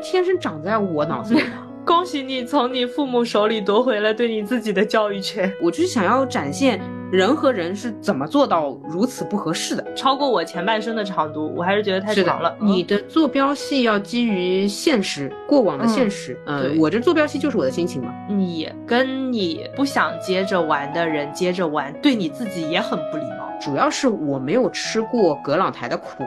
天生长在我脑子里的。恭喜你从你父母手里夺回了对你自己的教育权。我就是想要展现人和人是怎么做到如此不合适的，超过我前半生的长度，我还是觉得太长了。你的坐标系要基于现实，过往的现实。嗯，我这坐标系就是我的心情嘛。你跟你不想接着玩的人接着玩，对你自己也很不礼貌。主要是我没有吃过葛朗台的苦，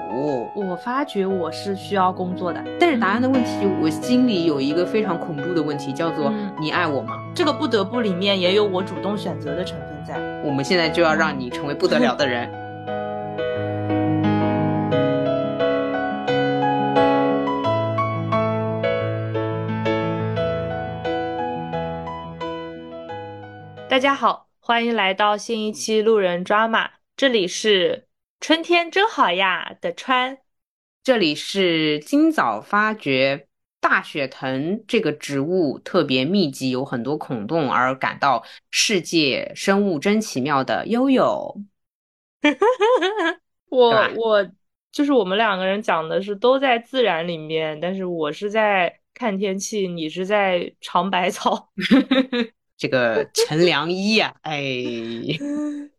我发觉我是需要工作的。但是答案的问题，我心里有一个非常恐怖的问题，叫做你爱我吗？这个不得不里面也有我主动选择的成分在。我们现在就要让你成为不得了的人。大家好，欢迎来到新一期路人抓马。这里是春天真好呀的川，这里是今早发觉大雪藤这个植物特别密集，有很多孔洞，而感到世界生物真奇妙的悠悠。我我就是我们两个人讲的是都在自然里面，但是我是在看天气，你是在尝百草。这个陈良一呀，哎。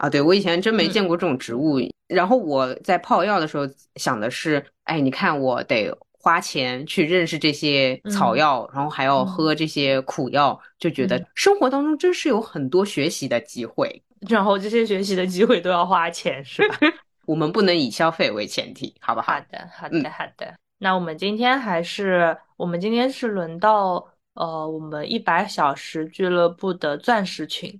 啊，对我以前真没见过这种植物。然后我在泡药的时候想的是，哎，你看我得花钱去认识这些草药，然后还要喝这些苦药，就觉得生活当中真是有很多学习的机会。然后这些学习的机会都要花钱，是吧？我们不能以消费为前提，好不好？好的，好的，好的。那我们今天还是，我们今天是轮到呃，我们一百小时俱乐部的钻石群。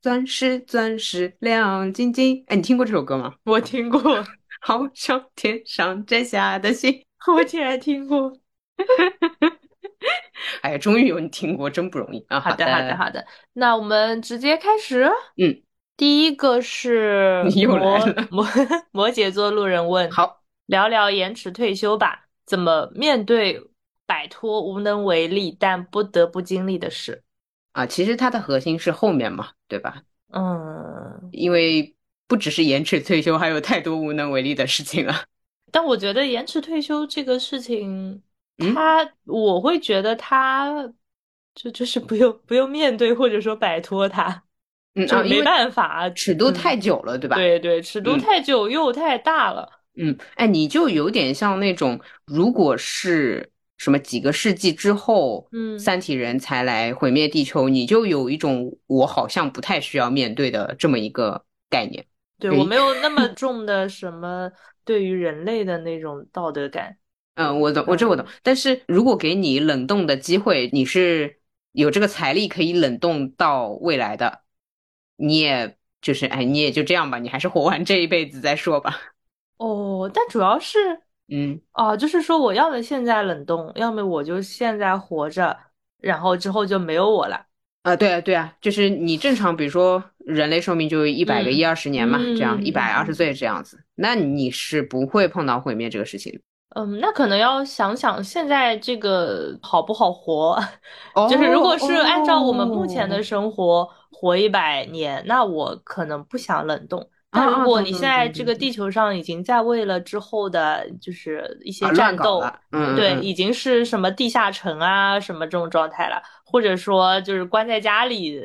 钻石，钻石亮晶晶。哎，你听过这首歌吗？我听过，好像天上摘下的星。我竟然听过。哎呀，终于有你听过，真不容易啊！好的，好的，好的。那我们直接开始。嗯，第一个是又来了。摩摩羯座路人问：好，聊聊延迟退休吧。怎么面对摆脱无能为力但不得不经历的事？啊，其实它的核心是后面嘛，对吧？嗯，因为不只是延迟退休，还有太多无能为力的事情了。但我觉得延迟退休这个事情，它我会觉得它就就是不用不用面对或者说摆脱它，嗯，没办法，尺度太久了，对吧？对对，尺度太久又太大了。嗯，哎，你就有点像那种，如果是。什么几个世纪之后，嗯，三体人才来毁灭地球，你就有一种我好像不太需要面对的这么一个概念。对我没有 那么重的什么对于人类的那种道德感。嗯，我懂，我这我懂。但是如果给你冷冻的机会，你是有这个财力可以冷冻到未来的，你也就是哎，你也就这样吧，你还是活完这一辈子再说吧。哦，但主要是。嗯哦，就是说我要么现在冷冻，要么我就现在活着，然后之后就没有我了。啊，对啊，对啊，就是你正常，比如说人类寿命就一百个一二十年嘛，这样一百二十岁这样子，那你是不会碰到毁灭这个事情。嗯，那可能要想想现在这个好不好活，就是如果是按照我们目前的生活活一百年，那我可能不想冷冻。但如果你现在这个地球上已经在为了之后的，就是一些战斗，对，已经是什么地下城啊什么这种状态了，或者说就是关在家里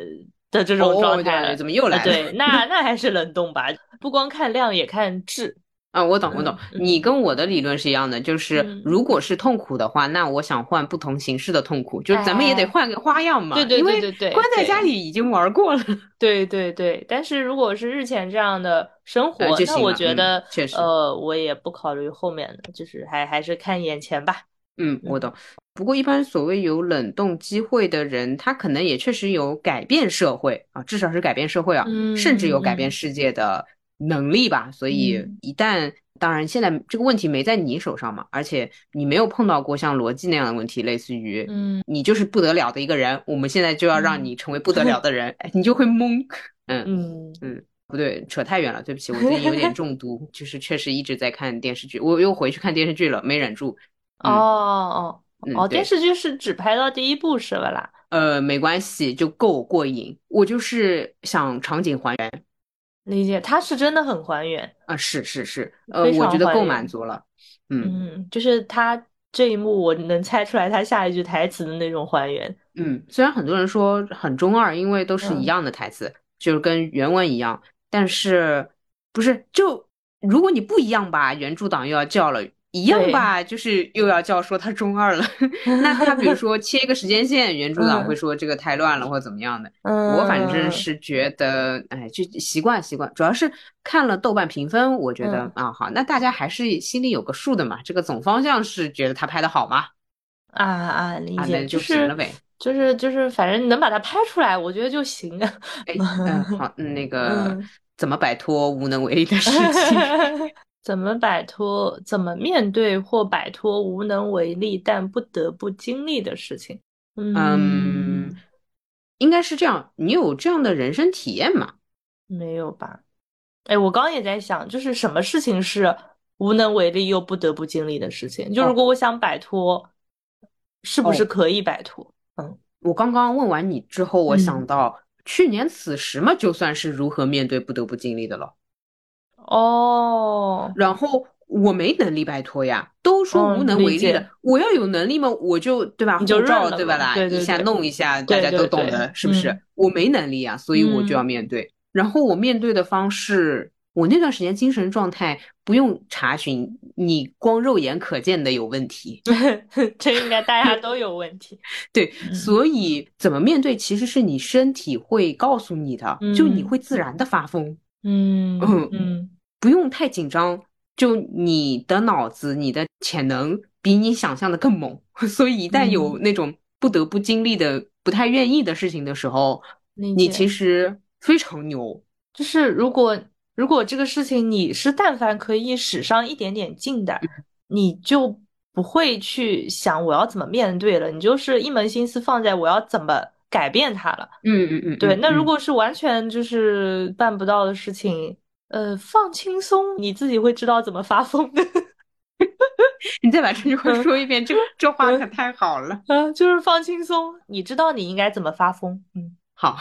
的这种状态了，怎么又来了？对，那那还是冷冻吧，不光看量也看质。啊，我懂，我懂。你跟我的理论是一样的，就是如果是痛苦的话，那我想换不同形式的痛苦，就是咱们也得换个花样嘛。对对对对对。关在家里已经玩过了。对对对，但是如果是日前这样的生活，那我觉得，确实，呃，我也不考虑后面的，就是还还是看眼前吧。嗯，我懂。不过一般所谓有冷冻机会的人，他可能也确实有改变社会啊，至少是改变社会啊，甚至有改变世界的。能力吧，所以一旦当然现在这个问题没在你手上嘛，而且你没有碰到过像逻辑那样的问题，类似于嗯，你就是不得了的一个人，我们现在就要让你成为不得了的人，哎，你就会懵，嗯嗯嗯，不对，扯太远了，对不起，我最近有点 中毒，就是确实一直在看电视剧，我又回去看电视剧了，没忍住。哦哦哦，电视剧是只拍到第一部是吧啦？呃，没关系，就够过瘾，我就是想场景还原。理解，他是真的很还原啊！是是是，呃，我觉得够满足了。嗯嗯，就是他这一幕我能猜出来他下一句台词的那种还原。嗯，虽然很多人说很中二，因为都是一样的台词，就是跟原文一样，但是不是就如果你不一样吧，原著党又要叫了。一样吧，就是又要叫说他中二了。那他比如 说切一个时间线，原著党会说这个太乱了或者怎么样的。我反正是觉得，哎，就习惯习惯。主要是看了豆瓣评分，我觉得啊好，那大家还是心里有个数的嘛。这个总方向是觉得他拍的好吗？啊啊，理解就行了呗。就是就是，反正能把它拍出来，我觉得就行了。哎，嗯，好，那 个怎么摆脱无能为力的事情？怎么摆脱？怎么面对或摆脱无能为力但不得不经历的事情？嗯，应该是这样。你有这样的人生体验吗？没有吧？哎，我刚刚也在想，就是什么事情是无能为力又不得不经历的事情？就如果我想摆脱，是不是可以摆脱？嗯，我刚刚问完你之后，我想到去年此时嘛，就算是如何面对不得不经历的了。哦，然后我没能力摆脱呀，都说无能为力了，我要有能力嘛，我就对吧？你就照对吧？啦，一下弄一下，大家都懂的，是不是？我没能力啊，所以我就要面对。然后我面对的方式，我那段时间精神状态不用查询，你光肉眼可见的有问题，这应该大家都有问题。对，所以怎么面对，其实是你身体会告诉你的，就你会自然的发疯。嗯嗯嗯。不用太紧张，就你的脑子、你的潜能比你想象的更猛，所以一旦有那种不得不经历的、不太愿意的事情的时候，你其实非常牛。就是如果如果这个事情你是但凡可以使上一点点劲的，你就不会去想我要怎么面对了，你就是一门心思放在我要怎么改变它了。嗯嗯嗯，对。那如果是完全就是办不到的事情。呃，放轻松，你自己会知道怎么发疯的。你再把这句话说一遍，这这话可太好了。嗯，就是放轻松，你知道你应该怎么发疯。嗯，好，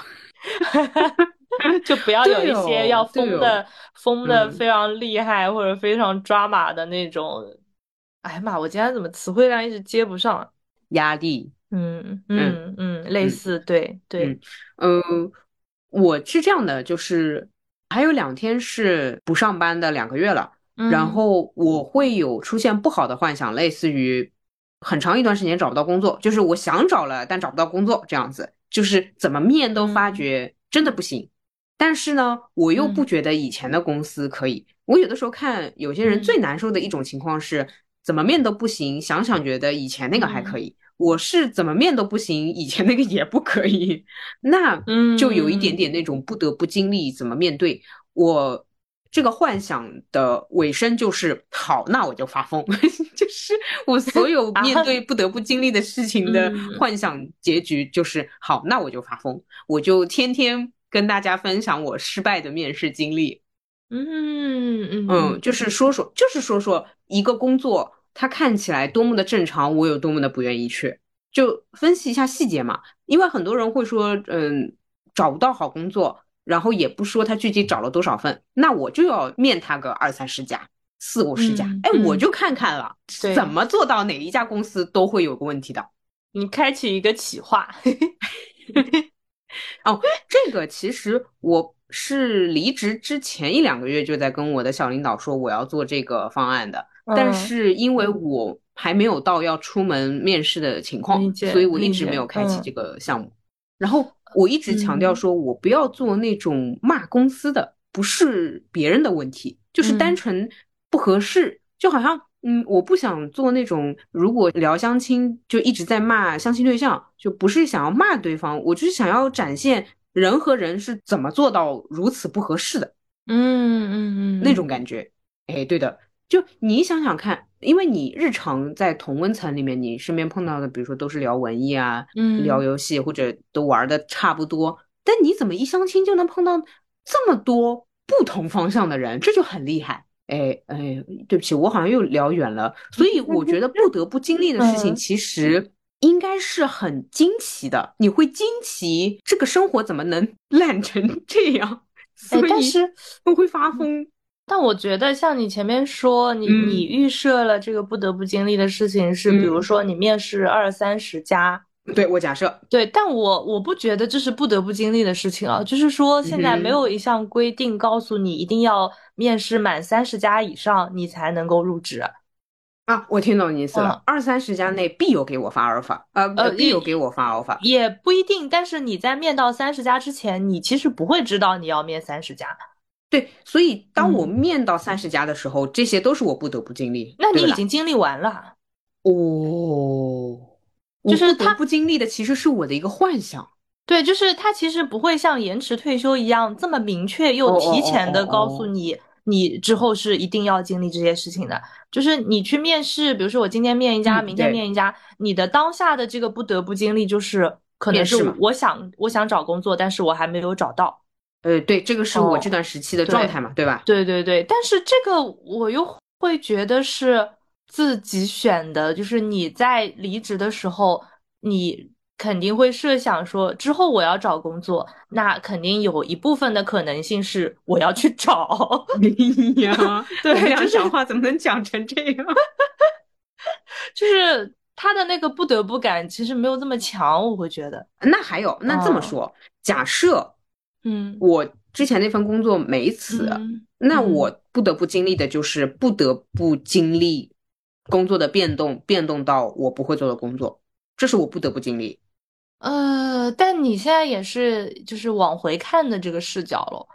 就不要有一些要疯的、疯的非常厉害或者非常抓马的那种。哎呀妈，我今天怎么词汇量一直接不上？压力。嗯嗯嗯，类似，对对。嗯，我是这样的，就是。还有两天是不上班的两个月了，然后我会有出现不好的幻想，类似于很长一段时间找不到工作，就是我想找了但找不到工作这样子，就是怎么面都发觉真的不行。但是呢，我又不觉得以前的公司可以。我有的时候看有些人最难受的一种情况是怎么面都不行，想想觉得以前那个还可以。我是怎么面都不行，以前那个也不可以，那就有一点点那种不得不经历怎么面对。我这个幻想的尾声就是好，那我就发疯，就是我所有 面对不得不经历的事情的幻想结局就是好，那我就发疯，我就天天跟大家分享我失败的面试经历，嗯嗯嗯，就是说说，就是说说一个工作。他看起来多么的正常，我有多么的不愿意去，就分析一下细节嘛。因为很多人会说，嗯，找不到好工作，然后也不说他具体找了多少份，那我就要面他个二三十家、四五十家，哎，我就看看了，怎么做到哪一家公司都会有个问题的。你开启一个企划，哦，这个其实我是离职之前一两个月就在跟我的小领导说我要做这个方案的。但是因为我还没有到要出门面试的情况，所以我一直没有开启这个项目。然后我一直强调说，我不要做那种骂公司的，不是别人的问题，就是单纯不合适。就好像，嗯，我不想做那种如果聊相亲就一直在骂相亲对象，就不是想要骂对方，我就是想要展现人和人是怎么做到如此不合适的。嗯嗯嗯，那种感觉，哎，对的。就你想想看，因为你日常在同温层里面，你身边碰到的，比如说都是聊文艺啊，嗯，聊游戏或者都玩的差不多，但你怎么一相亲就能碰到这么多不同方向的人，这就很厉害。哎哎，对不起，我好像又聊远了。所以我觉得不得不经历的事情，其实应该是很惊奇的。你会惊奇这个生活怎么能 烂成这样？哎，但是我会发疯。但我觉得像你前面说，你你预设了这个不得不经历的事情是，比如说你面试二三十家。对我假设对，但我我不觉得这是不得不经历的事情啊。就是说，现在没有一项规定告诉你一定要面试满三十家以上，你才能够入职啊。我听懂你意思了，二三十家内必有给我发 offer，呃呃，必有给我发 offer，也不一定。但是你在面到三十家之前，你其实不会知道你要面三十家。对，所以当我面到三十家的时候，这些都是我不得不经历。那你已经经历完了哦。就是他不经历的，其实是我的一个幻想。对，就是他其实不会像延迟退休一样这么明确又提前的告诉你，你之后是一定要经历这些事情的。就是你去面试，比如说我今天面一家，明天面一家，你的当下的这个不得不经历，就是可能是我想我想找工作，但是我还没有找到。呃，对，这个是我这段时期的状态嘛，对吧？对对对，但是这个我又会觉得是。自己选的，就是你在离职的时候，你肯定会设想说，之后我要找工作，那肯定有一部分的可能性是我要去找。哎呀，对，这样讲话怎么能讲成这样？就是他的那个不得不感其实没有这么强，我会觉得。那还有，那这么说，假设，嗯，我之前那份工作没辞，那我不得不经历的就是不得不经历。工作的变动，变动到我不会做的工作，这是我不得不经历。呃，但你现在也是就是往回看的这个视角了。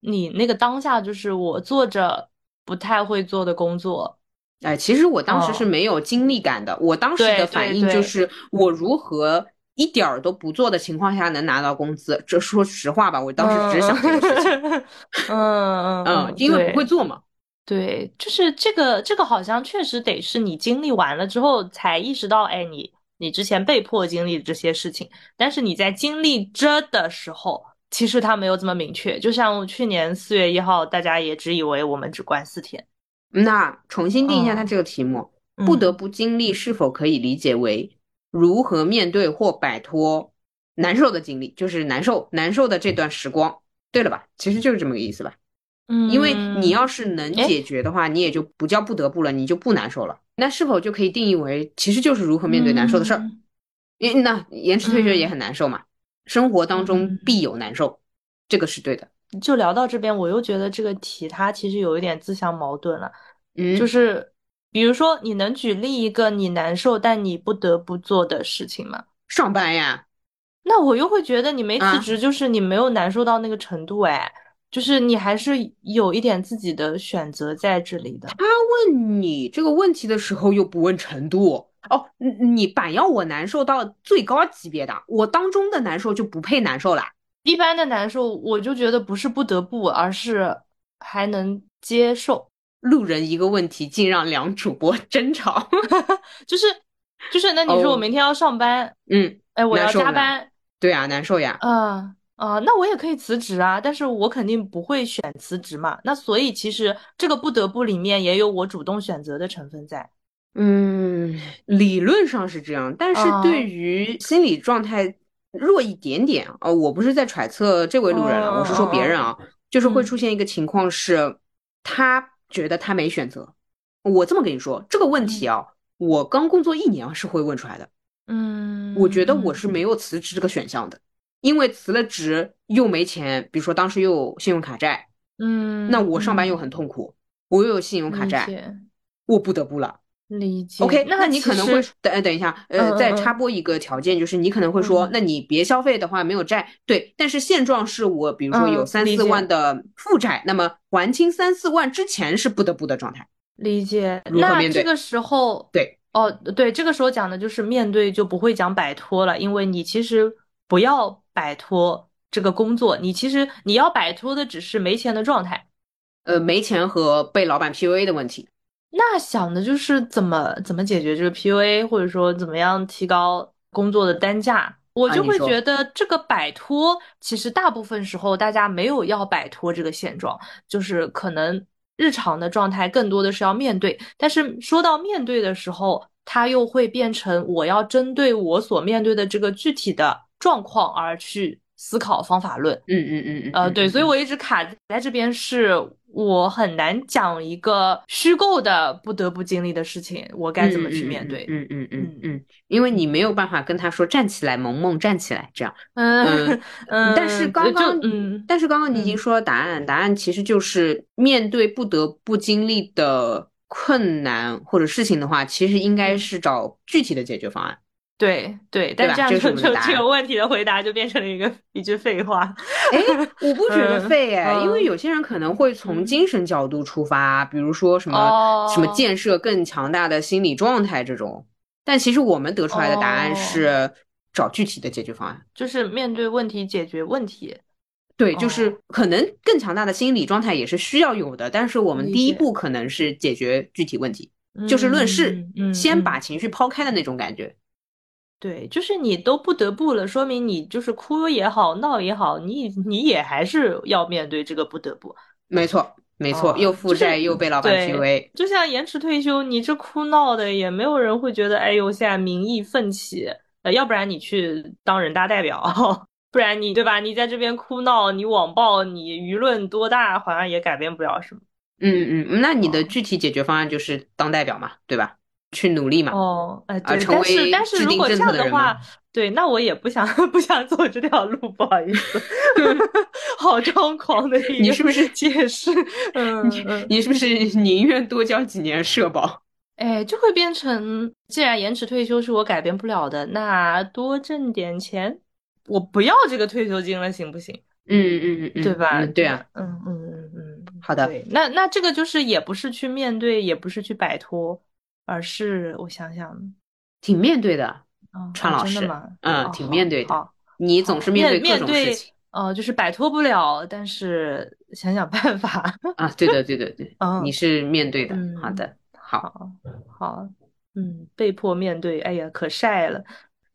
你那个当下就是我做着不太会做的工作。哎，其实我当时是没有经历感的。我当时的反应就是我如何一点儿都不做的情况下能拿到工资。这说实话吧，我当时只想这个事情。嗯嗯嗯，因为不会做嘛。对，就是这个，这个好像确实得是你经历完了之后才意识到，哎，你你之前被迫经历的这些事情，但是你在经历着的时候，其实它没有这么明确。就像去年四月一号，大家也只以为我们只关四天。那重新定一下它这个题目，不得不经历是否可以理解为如何面对或摆脱难受的经历，就是难受难受的这段时光，对了吧？其实就是这么个意思吧。嗯，因为你要是能解决的话，你也就不叫不得不了，你就不难受了。那是否就可以定义为，其实就是如何面对难受的事儿？因为那延迟退学也很难受嘛，生活当中必有难受，这个是对的。就聊到这边，我又觉得这个题它其实有一点自相矛盾了。嗯，就是比如说，你能举例一个你难受但你不得不做的事情吗？上班呀。那我又会觉得你没辞职，就是你没有难受到那个程度，哎。就是你还是有一点自己的选择在这里的。他问你这个问题的时候又不问程度哦，你板要我难受到最高级别的，我当中的难受就不配难受了。一般的难受，我就觉得不是不得不，而是还能接受。路人一个问题，竟让两主播争吵，就是就是，那你说我明天要上班，嗯，哎，我要加班，对啊，难受呀，嗯。啊，那我也可以辞职啊，但是我肯定不会选辞职嘛。那所以其实这个不得不里面也有我主动选择的成分在。嗯，理论上是这样，但是对于心理状态弱一点点啊，我不是在揣测这位路人啊，我是说别人啊，就是会出现一个情况是，他觉得他没选择。我这么跟你说这个问题啊，我刚工作一年是会问出来的。嗯，我觉得我是没有辞职这个选项的。因为辞了职又没钱，比如说当时又有信用卡债，嗯，那我上班又很痛苦，我又有信用卡债，我不得不了。理解。OK，那你可能会等等一下，呃，再插播一个条件，就是你可能会说，那你别消费的话没有债，对，但是现状是我比如说有三四万的负债，那么还清三四万之前是不得不的状态。理解。那这个时候，对，哦，对，这个时候讲的就是面对就不会讲摆脱了，因为你其实不要。摆脱这个工作，你其实你要摆脱的只是没钱的状态，呃，没钱和被老板 PUA 的问题。那想的就是怎么怎么解决这个 PUA，或者说怎么样提高工作的单价。我就会觉得这个摆脱，其实大部分时候大家没有要摆脱这个现状，就是可能日常的状态更多的是要面对。但是说到面对的时候，它又会变成我要针对我所面对的这个具体的。状况而去思考方法论。嗯嗯嗯嗯。呃，对，所以我一直卡在这边，是我很难讲一个虚构的不得不经历的事情，我该怎么去面对？嗯嗯嗯嗯，因为你没有办法跟他说站起来，萌萌站起来这样。嗯嗯。但是刚刚，嗯，但是刚刚你已经说了答案，答案其实就是面对不得不经历的困难或者事情的话，其实应该是找具体的解决方案。对对，但这样就就这个问题的回答就变成了一个一句废话。哎，我不觉得废哎，因为有些人可能会从精神角度出发，比如说什么什么建设更强大的心理状态这种。但其实我们得出来的答案是找具体的解决方案，就是面对问题解决问题。对，就是可能更强大的心理状态也是需要有的，但是我们第一步可能是解决具体问题，就事论事，先把情绪抛开的那种感觉。对，就是你都不得不了，说明你就是哭也好，闹也好，你你也还是要面对这个不得不。没错，没错，又负债又被老板 PUA，就像延迟退休，你这哭闹的也没有人会觉得，哎呦，现在民意奋起，呃，要不然你去当人大代表，不然你对吧？你在这边哭闹，你网暴，你舆论多大，好像也改变不了什么。嗯嗯，那你的具体解决方案就是当代表嘛，对吧？去努力嘛？哦，哎，对，但是但是如果这样的话，对，那我也不想 不想走这条路，不好意思，好张狂的一你是不是解释？嗯，你是不是宁愿多交几年社保？哎，就会变成，既然延迟退休是我改变不了的，那多挣点钱，我不要这个退休金了，行不行？嗯嗯嗯，对吧？对啊，嗯嗯嗯嗯，好的。那那这个就是也不是去面对，也不是去摆脱。而是我想想，挺面对的，川老师，嗯，挺面对的。你总是面对各种事情，哦，就是摆脱不了，但是想想办法啊。对的，对的，对，你是面对的。好的，好，好，嗯，被迫面对，哎呀，可晒了，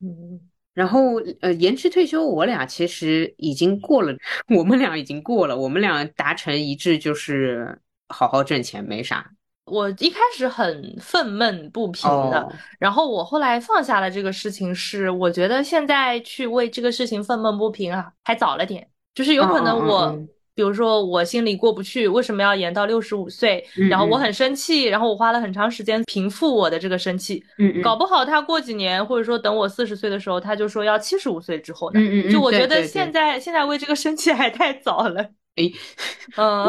嗯。然后，呃，延迟退休，我俩其实已经过了，我们俩已经过了，我们俩达成一致，就是好好挣钱，没啥。我一开始很愤懑不平的，然后我后来放下了这个事情，是我觉得现在去为这个事情愤懑不平啊，还早了点。就是有可能我，比如说我心里过不去，为什么要延到六十五岁？然后我很生气，然后我花了很长时间平复我的这个生气。嗯搞不好他过几年，或者说等我四十岁的时候，他就说要七十五岁之后呢。嗯嗯。就我觉得现在现在为这个生气还太早了。哎，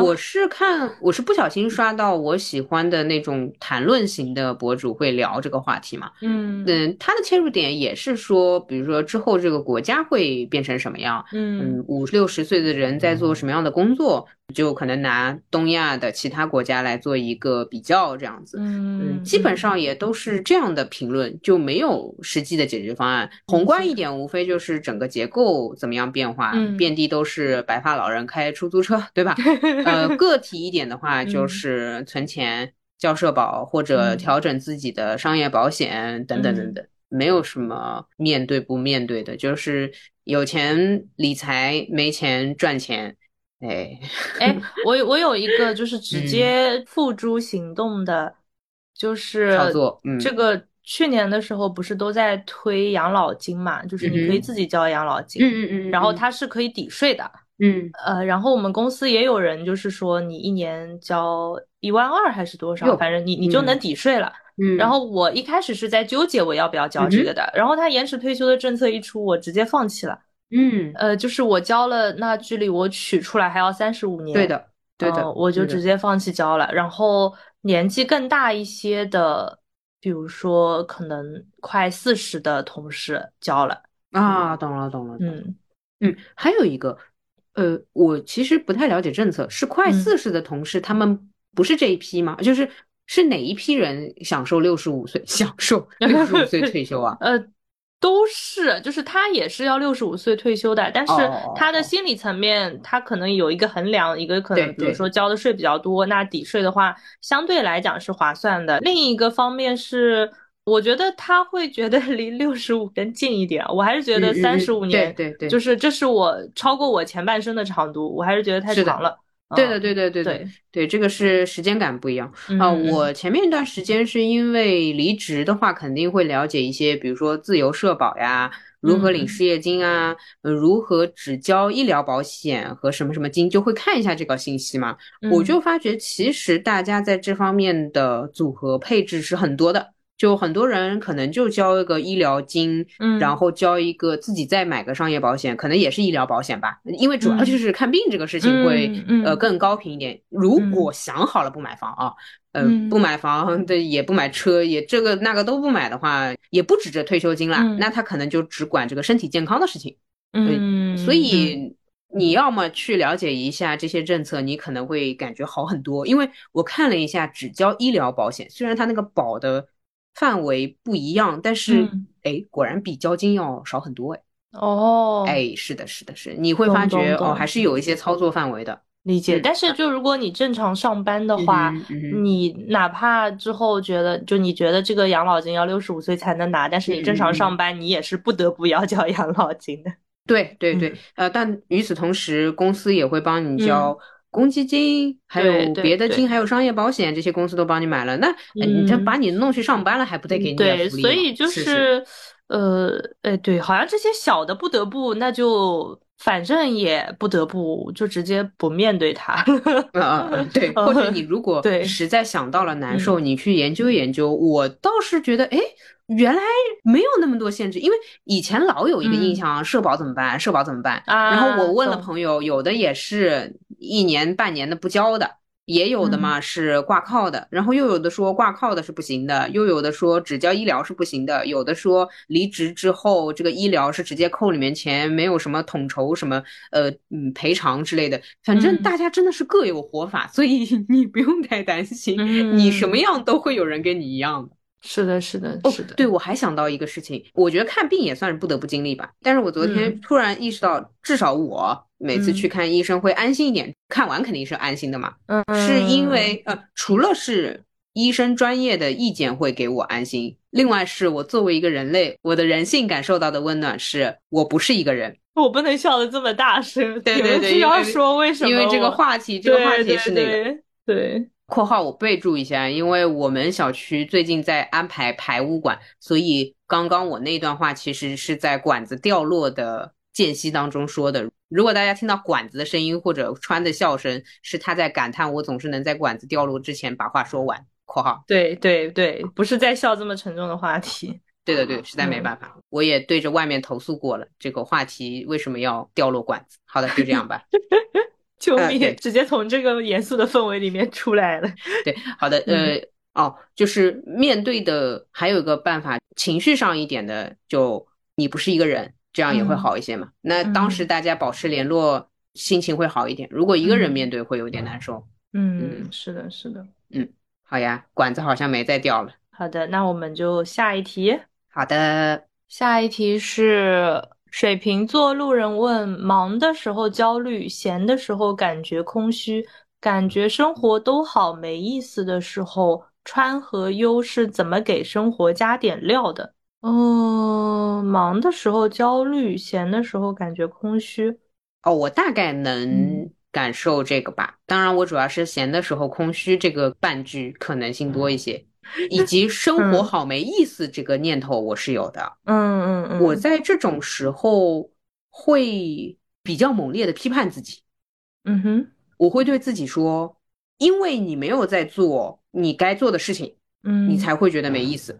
我是看我是不小心刷到我喜欢的那种谈论型的博主会聊这个话题嘛，嗯。嗯，他的切入点也是说，比如说之后这个国家会变成什么样，嗯。五六十岁的人在做什么样的工作，就可能拿东亚的其他国家来做一个比较，这样子，嗯，基本上也都是这样的评论，就没有实际的解决方案。宏观一点，无非就是整个结构怎么样变化，遍地都是白发老人开出。租车对吧？呃，个体一点的话，就是存钱、交社保或者调整自己的商业保险等等等等，没有什么面对不面对的，就是有钱理财，没钱赚钱。哎 哎，我我有一个就是直接付诸行动的，就是。这个去年的时候不是都在推养老金嘛？就是你可以自己交养老金，嗯嗯嗯，然后它是可以抵税的。嗯呃，然后我们公司也有人就是说，你一年交一万二还是多少，反正你你就能抵税了。嗯，然后我一开始是在纠结我要不要交这个的，然后他延迟退休的政策一出，我直接放弃了。嗯，呃，就是我交了，那距离我取出来还要三十五年。对的，对的，我就直接放弃交了。然后年纪更大一些的，比如说可能快四十的同事交了。啊，懂了，懂了。嗯嗯，还有一个。呃，我其实不太了解政策，是快四十的同事，他们不是这一批吗？就是是哪一批人享受六十五岁享受六十五岁退休啊？呃，都是，就是他也是要六十五岁退休的，但是他的心理层面，他可能有一个衡量，一个可能，比如说交的税比较多，那抵税的话相对来讲是划算的。另一个方面是。我觉得他会觉得离六十五更近一点，我还是觉得三十五年，对对对，就是这是我超过我前半生的长度，我还是觉得太长了。对的，对对对对对，这个是时间感不一样啊。我前面一段时间是因为离职的话，肯定会了解一些，比如说自由社保呀，如何领失业金啊，如何只交医疗保险和什么什么金，就会看一下这个信息嘛。我就发觉，其实大家在这方面的组合配置是很多的。就很多人可能就交一个医疗金，嗯，然后交一个自己再买个商业保险，可能也是医疗保险吧，因为主要就是看病这个事情会呃更高频一点。如果想好了不买房啊，呃不买房的也不买车，也这个那个都不买的话，也不指着退休金啦，那他可能就只管这个身体健康的事情。嗯，所以你要么去了解一下这些政策，你可能会感觉好很多。因为我看了一下，只交医疗保险，虽然它那个保的。范围不一样，但是哎，果然比交金要少很多哎。哦，哎，是的，是的，是，你会发觉哦，还是有一些操作范围的。理解，但是就如果你正常上班的话，你哪怕之后觉得，就你觉得这个养老金要六十五岁才能拿，但是你正常上班，你也是不得不要交养老金的。对对对，呃，但与此同时，公司也会帮你交。公积金还有别的金，还有商业保险，这些公司都帮你买了。那你这把你弄去上班了，还不得给你对，所以就是，呃，哎，对，好像这些小的不得不，那就反正也不得不，就直接不面对它。嗯嗯，对。或者你如果对实在想到了难受，你去研究研究。我倒是觉得，哎。原来没有那么多限制，因为以前老有一个印象，社保怎么办？社保怎么办？然后我问了朋友，有的也是一年半年的不交的，也有的嘛是挂靠的，然后又有的说挂靠的是不行的，又有的说只交医疗是不行的，有的说离职之后这个医疗是直接扣里面钱，没有什么统筹什么呃嗯赔偿之类的，反正大家真的是各有活法，所以 你不用太担心，你什么样都会有人跟你一样的。是的，是的，是的。对，我还想到一个事情，我觉得看病也算是不得不经历吧。但是我昨天突然意识到，至少我每次去看医生会安心一点，看完肯定是安心的嘛。嗯，是因为呃，除了是医生专业的意见会给我安心，另外是我作为一个人类，我的人性感受到的温暖，是我不是一个人。我不能笑的这么大声，对对对，需要说为什么？因为这个话题，这个话题是那个对。括号我备注一下，因为我们小区最近在安排排污管，所以刚刚我那段话其实是在管子掉落的间隙当中说的。如果大家听到管子的声音或者穿的笑声，是他在感叹我总是能在管子掉落之前把话说完。括号对对对，不是在笑这么沉重的话题。对的对，实在没办法，我也对着外面投诉过了，这个话题为什么要掉落管子？好的，就这样吧。救命！直接从这个严肃的氛围里面出来了。对，好的，呃，哦，就是面对的还有一个办法，情绪上一点的，就你不是一个人，这样也会好一些嘛。那当时大家保持联络，心情会好一点。如果一个人面对，会有点难受。嗯，是的，是的。嗯，好呀，管子好像没再掉了。好的，那我们就下一题。好的，下一题是。水瓶座路人问：忙的时候焦虑，闲的时候感觉空虚，感觉生活都好没意思的时候，川和优是怎么给生活加点料的？嗯，忙的时候焦虑，闲的时候感觉空虚。哦，我大概能感受这个吧。当然，我主要是闲的时候空虚这个半句可能性多一些。以及生活好没意思这个念头我是有的，嗯嗯嗯，我在这种时候会比较猛烈的批判自己，嗯哼，我会对自己说，因为你没有在做你该做的事情，嗯，你才会觉得没意思，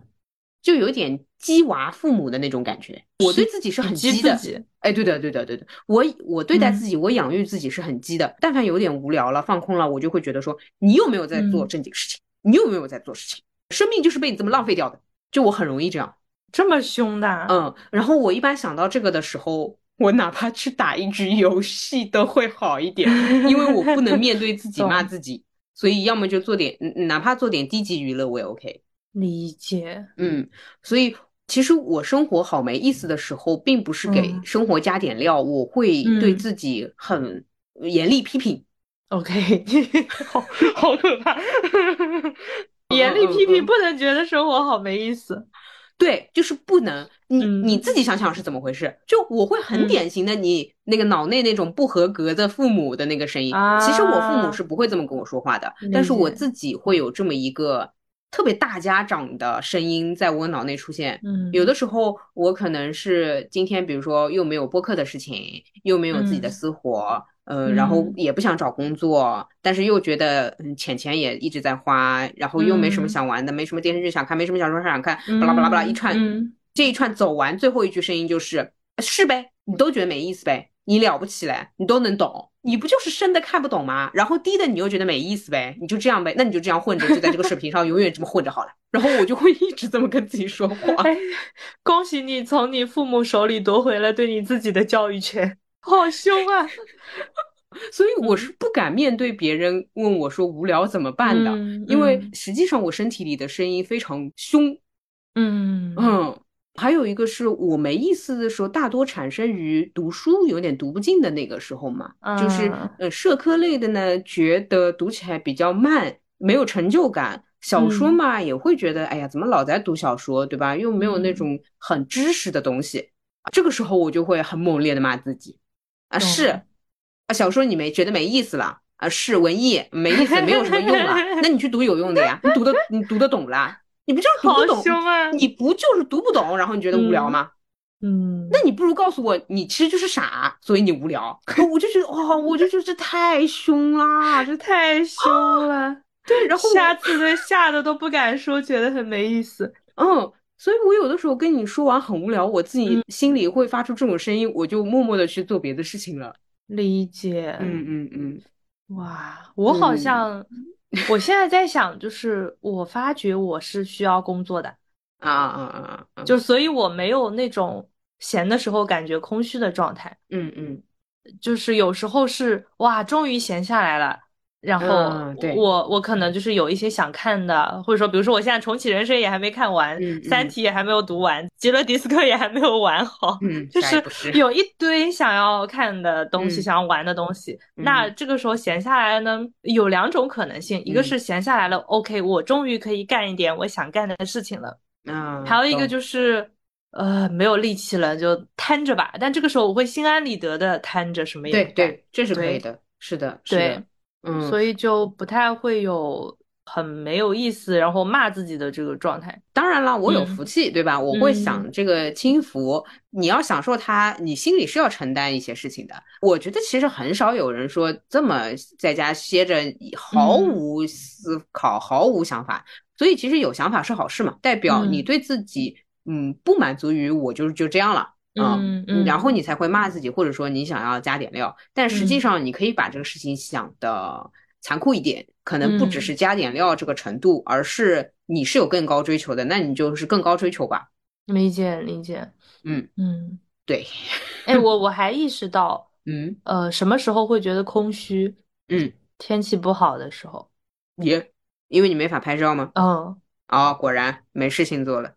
就有点鸡娃父母的那种感觉。我对自己是很鸡的，哎，对的对的对的，我我对待自己，我养育自己是很鸡的。但凡有点无聊了、放空了，我就会觉得说，你有没有在做正经事情，你有没有在做事情。生命就是被你这么浪费掉的，就我很容易这样，这么凶的，嗯，然后我一般想到这个的时候，我哪怕去打一局游戏都会好一点，因为我不能面对自己 骂自己，所以要么就做点，哪怕做点低级娱乐我也 OK。理解，嗯，所以其实我生活好没意思的时候，并不是给生活加点料，我会对自己很严厉批评。OK，好好可怕。严厉批评不能觉得生活好没意思，对，就是不能，你你自己想想是怎么回事？就我会很典型的，你那个脑内那种不合格的父母的那个声音。其实我父母是不会这么跟我说话的，但是我自己会有这么一个特别大家长的声音在我脑内出现。嗯，有的时候我可能是今天，比如说又没有播客的事情，又没有自己的私活。呃，然后也不想找工作，但是又觉得嗯，钱钱也一直在花，然后又没什么想玩的，没什么电视剧想看，没什么小说想看，巴拉巴拉巴拉一串，这一串走完，最后一句声音就是是呗，你都觉得没意思呗，你了不起嘞，你都能懂，你不就是升的看不懂吗？然后低的你又觉得没意思呗，你就这样呗，那你就这样混着，就在这个水平上永远这么混着好了。然后我就会一直这么跟自己说话。恭喜你从你父母手里夺回了对你自己的教育权。好凶啊！所以我是不敢面对别人问我说无聊怎么办的，因为实际上我身体里的声音非常凶。嗯嗯，还有一个是我没意思的时候，大多产生于读书有点读不进的那个时候嘛，就是呃社科类的呢，觉得读起来比较慢，没有成就感；小说嘛，也会觉得哎呀，怎么老在读小说，对吧？又没有那种很知识的东西，这个时候我就会很猛烈的骂自己。啊是，啊小说你没觉得没意思了啊是文艺没意思没有什么用了，那你去读有用的呀，你读的你读得懂啦，你不就是读不懂？你不就是读不懂，然后你觉得无聊吗？嗯，那你不如告诉我，你其实就是傻，所以你无聊。可 我就觉得哇，我就觉得这太凶啦，这太凶了。对，然后下次的吓得都不敢说，觉得很没意思。嗯。所以，我有的时候跟你说完很无聊，我自己心里会发出这种声音，我就默默的去做别的事情了。理解，嗯嗯嗯。哇，我好像，我现在在想，就是我发觉我是需要工作的啊啊啊啊！就所以，我没有那种闲的时候感觉空虚的状态。嗯嗯，就是有时候是哇，终于闲下来了。然后我我可能就是有一些想看的，或者说，比如说我现在重启人生也还没看完，三体也还没有读完，极乐迪斯科也还没有玩好，就是有一堆想要看的东西，想要玩的东西。那这个时候闲下来呢，有两种可能性，一个是闲下来了，OK，我终于可以干一点我想干的事情了。嗯，还有一个就是呃没有力气了，就瘫着吧。但这个时候我会心安理得的瘫着，什么也对对，这是可以的，是的，对。嗯，所以就不太会有很没有意思，然后骂自己的这个状态。当然了，我有福气，对吧？我会想这个轻浮，你要享受它，你心里是要承担一些事情的。我觉得其实很少有人说这么在家歇着，毫无思考，毫无想法。所以其实有想法是好事嘛，代表你对自己，嗯，不满足于我就是就这样了。嗯，嗯然后你才会骂自己，或者说你想要加点料，但实际上你可以把这个事情想的残酷一点，可能不只是加点料这个程度，而是你是有更高追求的，那你就是更高追求吧。理解理解，嗯嗯，对。哎，我我还意识到，嗯呃，什么时候会觉得空虚？嗯，天气不好的时候。也，因为你没法拍照吗？嗯。哦，果然没事情做了。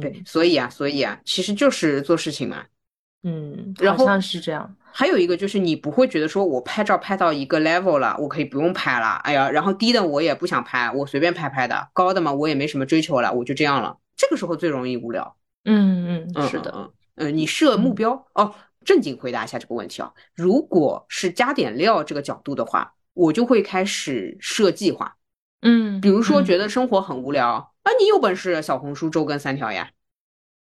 对，所以啊，所以啊，其实就是做事情嘛。嗯，好像是这样。还有一个就是你不会觉得说我拍照拍到一个 level 了，我可以不用拍了。哎呀，然后低的我也不想拍，我随便拍拍的。高的嘛，我也没什么追求了，我就这样了。这个时候最容易无聊。嗯嗯，是的。嗯嗯，你设目标哦。正经回答一下这个问题啊，如果是加点料这个角度的话，我就会开始设计划。嗯，比如说觉得生活很无聊。啊，你有本事小红书周更三条呀，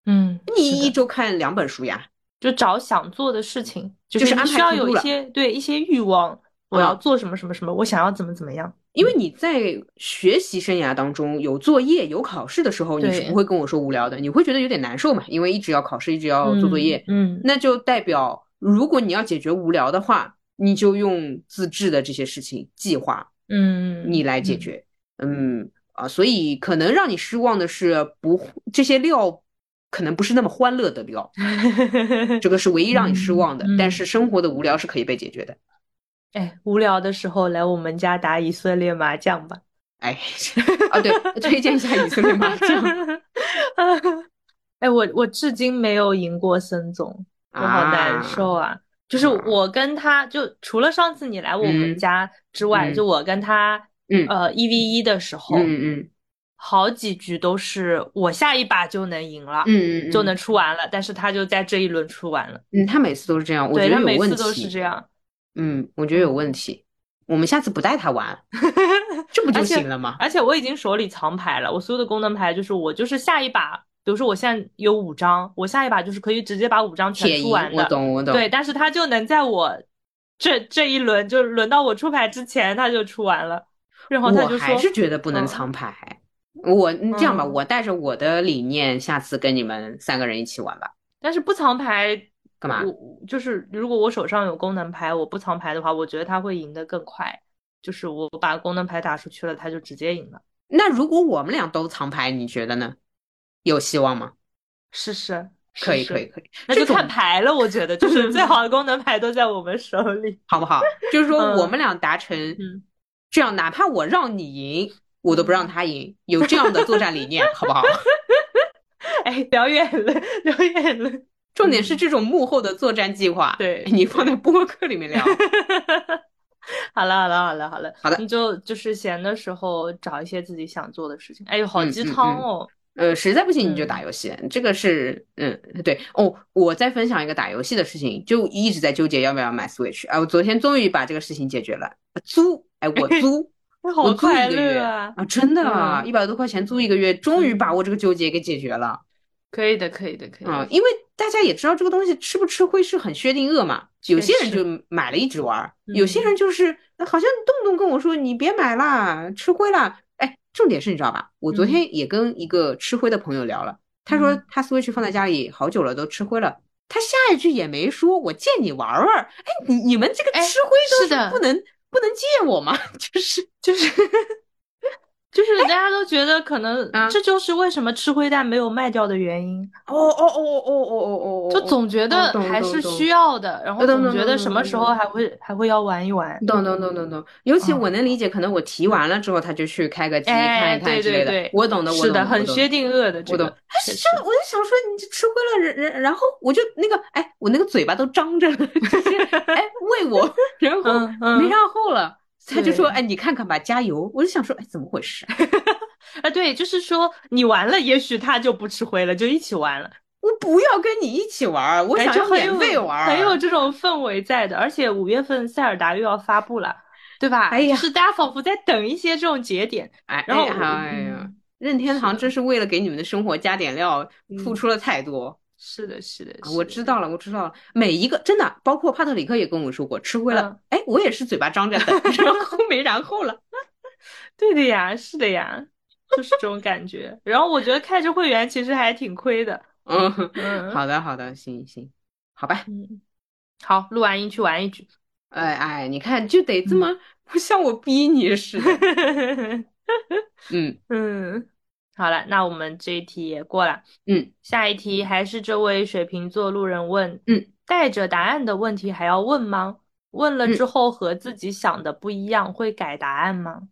嗯，你一周看两本书呀，就找想做的事情，就是需要有一些对一些欲望，我要做什么什么什么，我想要怎么怎么样。因为你在学习生涯当中有作业有考试的时候，你是不会跟我说无聊的，你会觉得有点难受嘛，因为一直要考试，一直要做作业，嗯，那就代表如果你要解决无聊的话，你就用自制的这些事情计划，嗯，你来解决，嗯。啊，所以可能让你失望的是，不这些料可能不是那么欢乐的料，这个是唯一让你失望的。但是生活的无聊是可以被解决的。哎，无聊的时候来我们家打以色列麻将吧。哎，啊对，推荐一下以色列麻将。哎，我我至今没有赢过森总，我好难受啊。就是我跟他就除了上次你来我们家之外，就我跟他。嗯呃，一 v 一的时候，嗯嗯，好几局都是我下一把就能赢了，嗯嗯，就能出完了，但是他就在这一轮出完了。嗯，他每次都是这样，我觉得有问题。都是这样。嗯，我觉得有问题。我们下次不带他玩，这不就行了吗？而且我已经手里藏牌了，我所有的功能牌就是我就是下一把，比如说我现在有五张，我下一把就是可以直接把五张全出完的。我懂我懂。对，但是他就能在我这这一轮就轮到我出牌之前他就出完了，然后他就说还是觉得不能藏牌。我这样吧，我带着我的理念，下次跟你们三个人一起玩吧。但是不藏牌。干嘛？我就是如果我手上有功能牌，我不藏牌的话，我觉得他会赢得更快。就是我把功能牌打出去了，他就直接赢了。那如果我们俩都藏牌，你觉得呢？有希望吗？试试，可以可以可以。那就看牌了。我觉得就是最好的功能牌都在我们手里，好不好？就是说我们俩达成这样，哪怕我让你赢，我都不让他赢，有这样的作战理念，好不好？哎，聊远了，聊远了。重点是这种幕后的作战计划，对你放在播客里面聊。好了好了好了好了好的，你就就是闲的时候找一些自己想做的事情。哎呦，好鸡汤哦！呃，实在不行你就打游戏，这个是嗯对哦。我再分享一个打游戏的事情，就一直在纠结要不要买 Switch。啊，我昨天终于把这个事情解决了，租哎我租，我租 一个月啊，真的啊，一百多块钱租一个月，终于把我这个纠结给解决了。可以的，可以的，可以啊，因为大家也知道这个东西吃不吃亏是很薛定谔嘛。有些人就买了一直玩，有些人就是好像动不动跟我说你别买啦，吃亏啦。哎，重点是你知道吧？我昨天也跟一个吃灰的朋友聊了，他说他 Switch 放在家里好久了，都吃灰了。他下一句也没说，我借你玩玩。哎，你你们这个吃灰都是不能不能借我吗？就 是就是。就是大家都觉得可能，这就是为什么吃灰蛋没有卖掉的原因。哦哦哦哦哦哦哦，就总觉得还是需要的，然后总觉得什么时候还会还会要玩一玩。懂懂懂懂懂。尤其我能理解，可能我提完了之后，他就去开个机看一看之类的。我懂的，我懂。是的，很薛定谔的。我懂。他是就我就想说，你吃亏了，人人然后我就那个，哎，我那个嘴巴都张着了，就是哎喂我，然后没然后了。他就说：“哎，你看看吧，加油！”我就想说：“哎，怎么回事？” 啊，对，就是说你玩了，也许他就不吃灰了，就一起玩了。我不要跟你一起玩，我想要免费玩，很有这种氛围在的。而且五月份塞尔达又要发布了，对吧？哎呀，是大家仿佛在等一些这种节点。哎，然后哎呀，任天堂真是为了给你们的生活加点料，付出了太多。是的，是的，我知道了，我知道了。每一个真的，包括帕特里克也跟我说过，吃亏了。哎，我也是嘴巴张着的，然后没然后了。对的呀，是的呀，就是这种感觉。然后我觉得开着会员其实还挺亏的。嗯嗯，好的好的，行行，好吧。嗯，好，录完音去玩一局。哎哎，你看就得这么，不像我逼你似的。嗯嗯。好了，那我们这一题也过了。嗯，下一题还是这位水瓶座路人问。嗯，带着答案的问题还要问吗？问了之后和自己想的不一样，会改答案吗？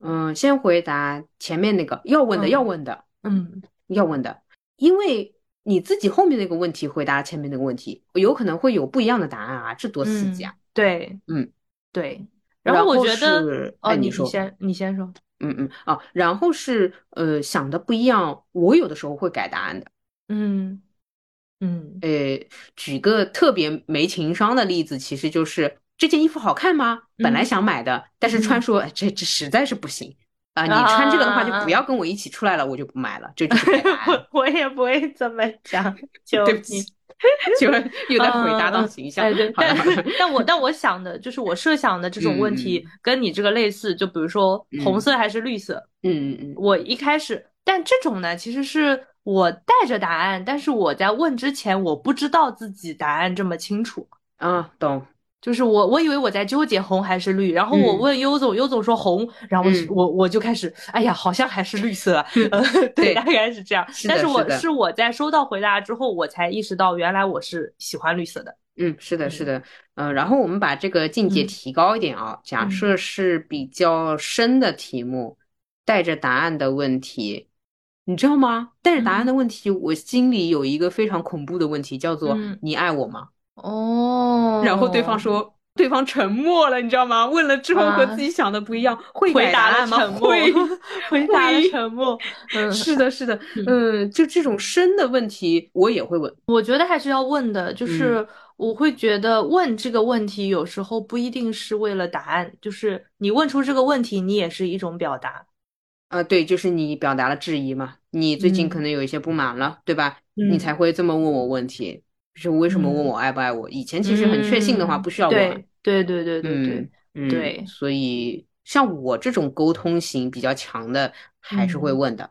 嗯，先回答前面那个要问的，要问的。嗯，要问的，因为你自己后面那个问题回答前面那个问题，有可能会有不一样的答案啊，这多刺激啊！对，嗯，对。然后我觉得，哦，你先，你先说。嗯嗯啊，然后是呃想的不一样，我有的时候会改答案的。嗯嗯，呃，举个特别没情商的例子，其实就是这件衣服好看吗？本来想买的，但是穿说这这实在是不行啊！你穿这个的话就不要跟我一起出来了，我就不买了。这 就是改。我我也不会这么讲，对不起。就又在回答到形象，但但我但我想的就是我设想的这种问题跟你这个类似，就比如说红色还是绿色，嗯嗯嗯，我一开始，但这种呢其实是我带着答案，但是我在问之前我不知道自己答案这么清楚。啊，懂。就是我，我以为我在纠结红还是绿，然后我问优总，优总说红，然后我我就开始，哎呀，好像还是绿色，对，大概是这样。但是我是我在收到回答之后，我才意识到原来我是喜欢绿色的。嗯，是的，是的，嗯，然后我们把这个境界提高一点啊，假设是比较深的题目，带着答案的问题，你知道吗？带着答案的问题，我心里有一个非常恐怖的问题，叫做你爱我吗？哦，然后对方说对方沉默了，你知道吗？问了之后和自己想的不一样，会回答了沉默，会回答了沉默。嗯，是的，是的，嗯，就这种深的问题，我也会问。我觉得还是要问的，就是我会觉得问这个问题有时候不一定是为了答案，就是你问出这个问题，你也是一种表达。啊，对，就是你表达了质疑嘛，你最近可能有一些不满了，对吧？你才会这么问我问题。就是为什么问我爱不爱我？以前其实很确信的话，不需要问。对对对对对对对。所以像我这种沟通型比较强的，还是会问的。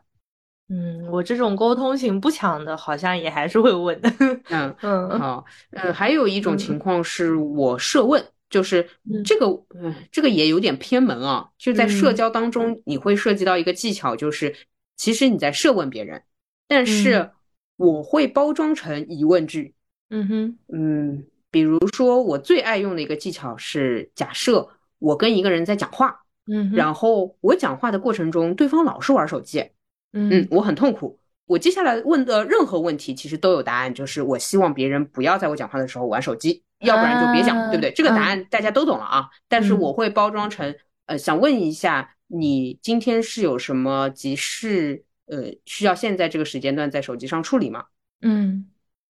嗯，我这种沟通型不强的，好像也还是会问的。嗯 嗯好，嗯，还有一种情况是我设问，就是这个，嗯，这个也有点偏门啊。就在社交当中，你会涉及到一个技巧，就是其实你在设问别人，但是我会包装成疑问句。嗯哼，嗯，比如说我最爱用的一个技巧是，假设我跟一个人在讲话，嗯，然后我讲话的过程中，对方老是玩手机，嗯，我很痛苦。我接下来问的任何问题其实都有答案，就是我希望别人不要在我讲话的时候玩手机，要不然就别讲，对不对？这个答案大家都懂了啊。但是我会包装成，呃，想问一下你今天是有什么急事，呃，需要现在这个时间段在手机上处理吗？嗯，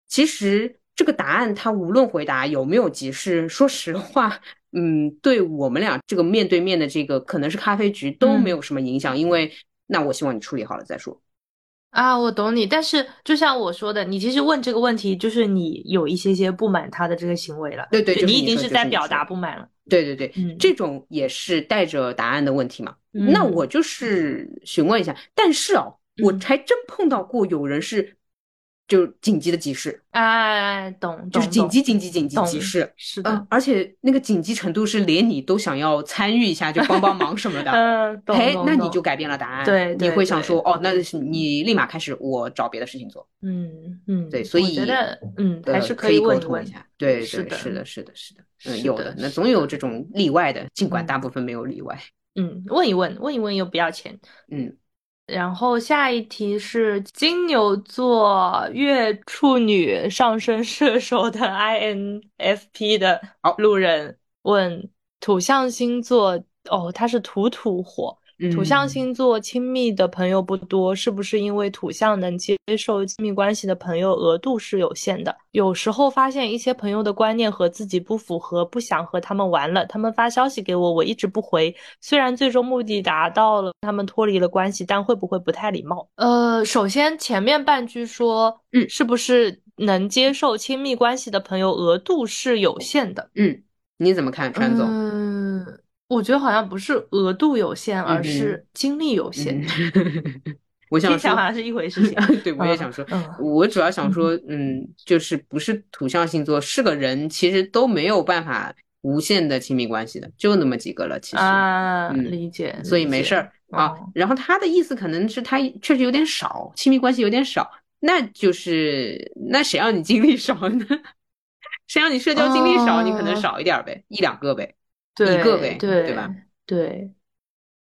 其实。这个答案，他无论回答有没有急事，说实话，嗯，对我们俩这个面对面的这个可能是咖啡局都没有什么影响，因为那我希望你处理好了再说。啊，我懂你，但是就像我说的，你其实问这个问题，就是你有一些些不满他的这个行为了。对对，你已经是在表达不满了。对对对，这种也是带着答案的问题嘛。那我就是询问一下，但是哦，我还真碰到过有人是。就紧急的急事，哎，懂，就是紧急紧急紧急急事，是的，而且那个紧急程度是连你都想要参与一下，就帮帮忙什么的，嗯，哎，那你就改变了答。案，对，你会想说，哦，那是你立马开始我找别的事情做，嗯嗯，对，所以觉得，嗯，还是可以沟通一下，对，是的，是的，是的，是的，嗯，有的，那总有这种例外的，尽管大部分没有例外，嗯，问一问，问一问又不要钱，嗯。然后下一题是金牛座月处女上升射手的 INFP 的路人问土象星座哦，他是土土火。土象星座亲密的朋友不多，是不是因为土象能接受亲密关系的朋友额度是有限的？有时候发现一些朋友的观念和自己不符合，不想和他们玩了。他们发消息给我，我一直不回。虽然最终目的达到了，他们脱离了关系，但会不会不太礼貌？呃，首先前面半句说，嗯，是不是能接受亲密关系的朋友额度是有限的？嗯，你怎么看，川总？嗯。我觉得好像不是额度有限，而是精力有限。我想说，好像是一回事。情。对，我也想说，我主要想说，嗯，就是不是土象星座是个人，其实都没有办法无限的亲密关系的，就那么几个了。其实啊，理解，所以没事儿啊。然后他的意思可能是他确实有点少，亲密关系有点少，那就是那谁让你精力少呢？谁让你社交精力少，你可能少一点呗，一两个呗。一个呗，对对吧？对，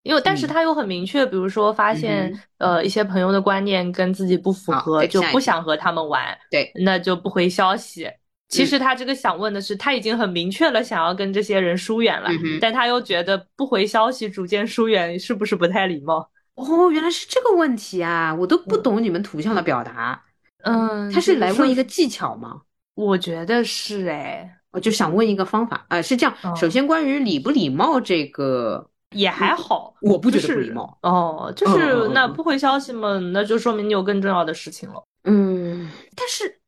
因为但是他又很明确，比如说发现呃一些朋友的观念跟自己不符合，就不想和他们玩，对，那就不回消息。其实他这个想问的是，他已经很明确了想要跟这些人疏远了，但他又觉得不回消息逐渐疏远是不是不太礼貌？哦，原来是这个问题啊！我都不懂你们图像的表达。嗯，他是来问一个技巧吗？我觉得是哎。我就想问一个方法啊，是这样。首先，关于礼不礼貌这个也还好，我不觉得不礼貌哦。就是那不回消息嘛，那就说明你有更重要的事情了。嗯，但是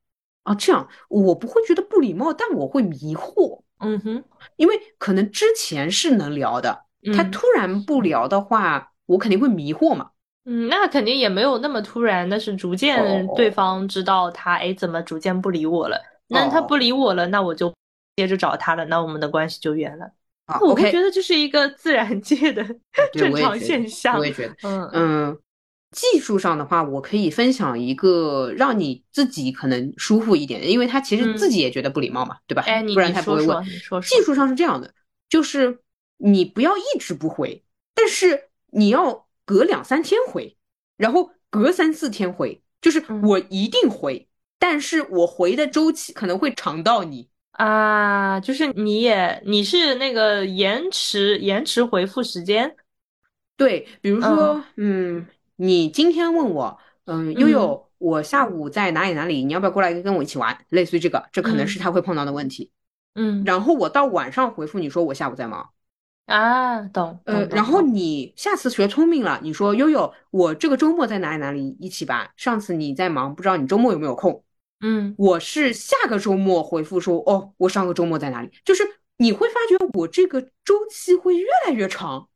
啊，这样我不会觉得不礼貌，但我会迷惑。嗯哼，因为可能之前是能聊的，他突然不聊的话，我肯定会迷惑嘛。嗯，那肯定也没有那么突然，那是逐渐对方知道他哎怎么逐渐不理我了。那他不理我了，那我就。接着找他了，那我们的关系就远了。我会觉得这是一个自然界的 正常现象。我也觉得，嗯嗯。技术上的话，我可以分享一个让你自己可能舒服一点，因为他其实自己也觉得不礼貌嘛，对吧？哎，不然他不会问。技术上是这样的，就是你不要一直不回，但是你要隔两三天回，然后隔三四天回，就是我一定回，但是我回的周期可能会长到你。啊，就是你也你是那个延迟延迟回复时间，对，比如说，嗯，你今天问我，嗯，悠悠，我下午在哪里哪里，你要不要过来跟我一起玩？类似于这个，这可能是他会碰到的问题。嗯，然后我到晚上回复你说我下午在忙。啊，懂。呃，然后你下次学聪明了，你说悠悠，我这个周末在哪里哪里一起吧。上次你在忙，不知道你周末有没有空？嗯，我是下个周末回复说，哦，我上个周末在哪里？就是你会发觉我这个周期会越来越长。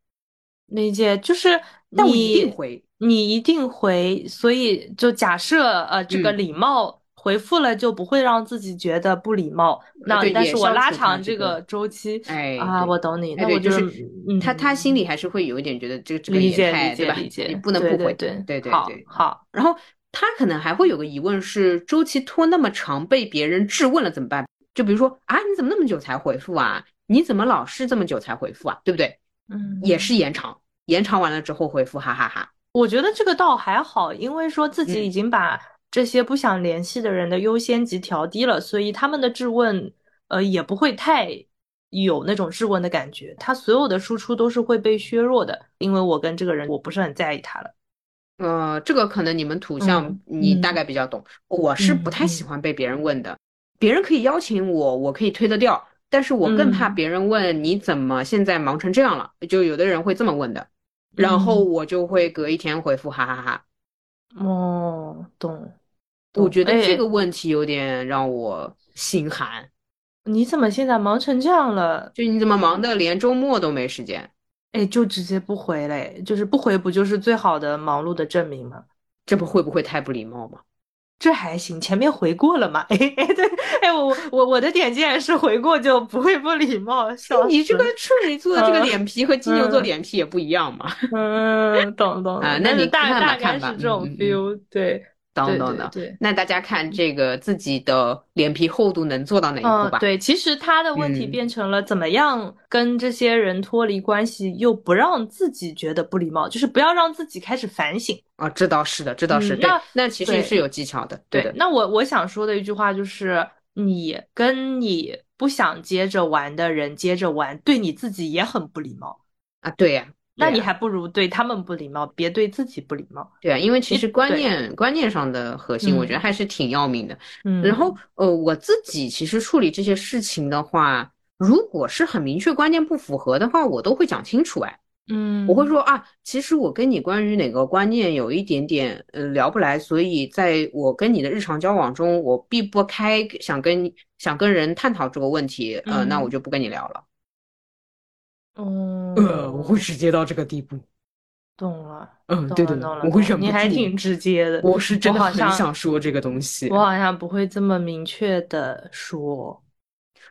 理解，就是但我一定回，你一定回，所以就假设呃，这个礼貌回复了，就不会让自己觉得不礼貌。那但是我拉长这个周期，哎啊，我懂你。那我就是他嗯、他心里还是会有一点觉得这个这个理解理解理解，你不能不回，对对对好，好。然后。他可能还会有个疑问是，周期拖那么长，被别人质问了怎么办？就比如说啊，你怎么那么久才回复啊？你怎么老是这么久才回复啊？对不对？嗯，也是延长，延长完了之后回复，哈哈哈。我觉得这个倒还好，因为说自己已经把这些不想联系的人的优先级调低了，所以他们的质问，呃，也不会太有那种质问的感觉。他所有的输出都是会被削弱的，因为我跟这个人我不是很在意他了。呃，这个可能你们土象你大概比较懂，我是不太喜欢被别人问的。别人可以邀请我，我可以推得掉，但是我更怕别人问你怎么现在忙成这样了。就有的人会这么问的，然后我就会隔一天回复，哈哈哈。哦，懂。我觉得这个问题有点让我心寒。你怎么现在忙成这样了？就你怎么忙的连周末都没时间？哎，就直接不回嘞，就是不回，不就是最好的忙碌的证明吗？这不会不会太不礼貌吗？这还行，前面回过了嘛。哎 哎，对，哎我我我的点竟然是回过就不会不礼貌。笑你这个处女座的这个脸皮和金牛座脸皮也不一样嘛。嗯，懂懂啊，那你大大概是这种 feel，对。等等的，那大家看这个自己的脸皮厚度能做到哪一步吧？对，其实他的问题变成了怎么样跟这些人脱离关系，又不让自己觉得不礼貌，就是不要让自己开始反省啊。这倒是的，这倒是。那那其实是有技巧的。对的。那我我想说的一句话就是，你跟你不想接着玩的人接着玩，对你自己也很不礼貌啊。对呀。那你还不如对他们不礼貌，别对自己不礼貌。对啊，因为其实观念观念上的核心，我觉得还是挺要命的。嗯，然后呃，我自己其实处理这些事情的话，如果是很明确观念不符合的话，我都会讲清楚。哎，嗯，我会说啊，其实我跟你关于哪个观念有一点点呃聊不来，所以在我跟你的日常交往中，我避不开想跟想跟人探讨这个问题，呃，那我就不跟你聊了。哦，呃，我会直接到这个地步，懂了，嗯，对对，我会忍不住。你还挺直接的，我是真的很想说这个东西。我好像不会这么明确的说。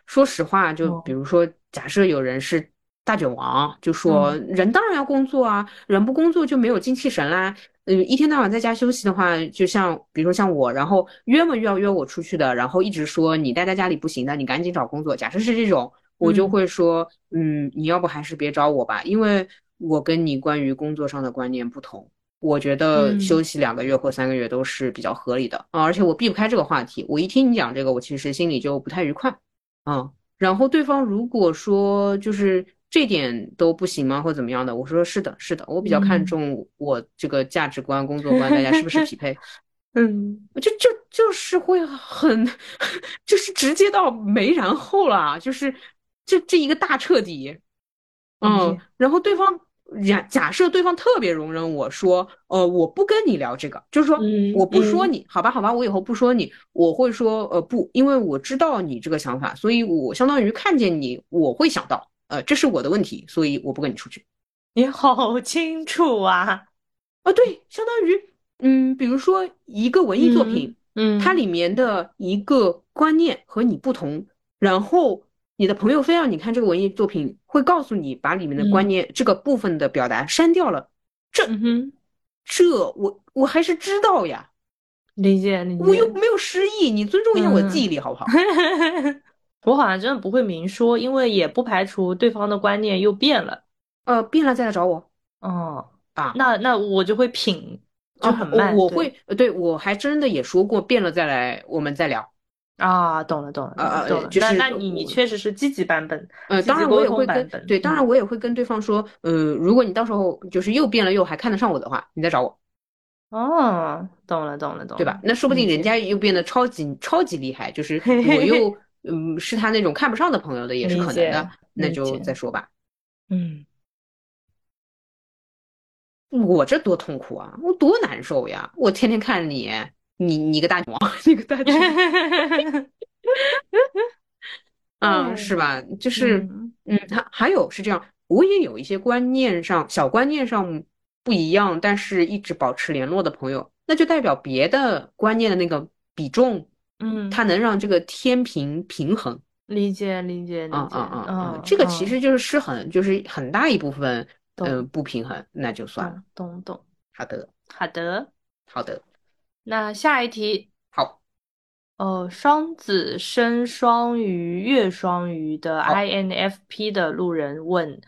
说实话，就比如说，假设有人是大卷王，就说人当然要工作啊，人不工作就没有精气神啦。嗯，一天到晚在家休息的话，就像比如说像我，然后约嘛约要约我出去的，然后一直说你待在家里不行的，你赶紧找工作。假设是这种。我就会说，嗯，你要不还是别找我吧，因为我跟你关于工作上的观念不同。我觉得休息两个月或三个月都是比较合理的啊，而且我避不开这个话题。我一听你讲这个，我其实心里就不太愉快啊。然后对方如果说就是这点都不行吗，或怎么样的，我说是的，是的，我比较看重我这个价值观、工作观，大家是不是匹配？嗯，就就就是会很，就是直接到没然后了，就是。这这一个大彻底，嗯，然后对方假假设对方特别容忍我说，呃，我不跟你聊这个，就是说我不说你好吧，好吧，我以后不说你，我会说呃不，因为我知道你这个想法，所以我相当于看见你，我会想到，呃，这是我的问题，所以我不跟你出去。你好清楚啊，啊，对，相当于嗯，比如说一个文艺作品，嗯，它里面的一个观念和你不同，然后。你的朋友非要你看这个文艺作品，会告诉你把里面的观念这个部分的表达删掉了。这，这我我还是知道呀，理解理解。我又没有失忆，你尊重一下我的记忆力好不好？我好像真的不会明说，因为也不排除对方的观念又变了。呃，变了再来找我。哦啊，那那我就会品，就很慢。我会，对我还真的也说过变了再来，我们再聊。啊，懂了懂了，呃呃，就是那你你确实是积极版本，呃，当然我也会跟对，当然我也会跟对方说，呃，如果你到时候就是又变了又还看得上我的话，你再找我。哦，懂了懂了懂了，对吧？那说不定人家又变得超级超级厉害，就是我又嗯是他那种看不上的朋友的也是可能的，那就再说吧。嗯，我这多痛苦啊，我多难受呀！我天天看着你。你你个大王，你个大王，嗯，是吧？就是，嗯，还还有是这样，我也有一些观念上小观念上不一样，但是一直保持联络的朋友，那就代表别的观念的那个比重，嗯，它能让这个天平平衡。理解理解理解，嗯嗯嗯嗯，这个其实就是失衡，就是很大一部分，嗯，不平衡，那就算了。懂懂，好的好的好的。那下一题，好，呃，双子生双鱼月双鱼的 INFP 的路人问，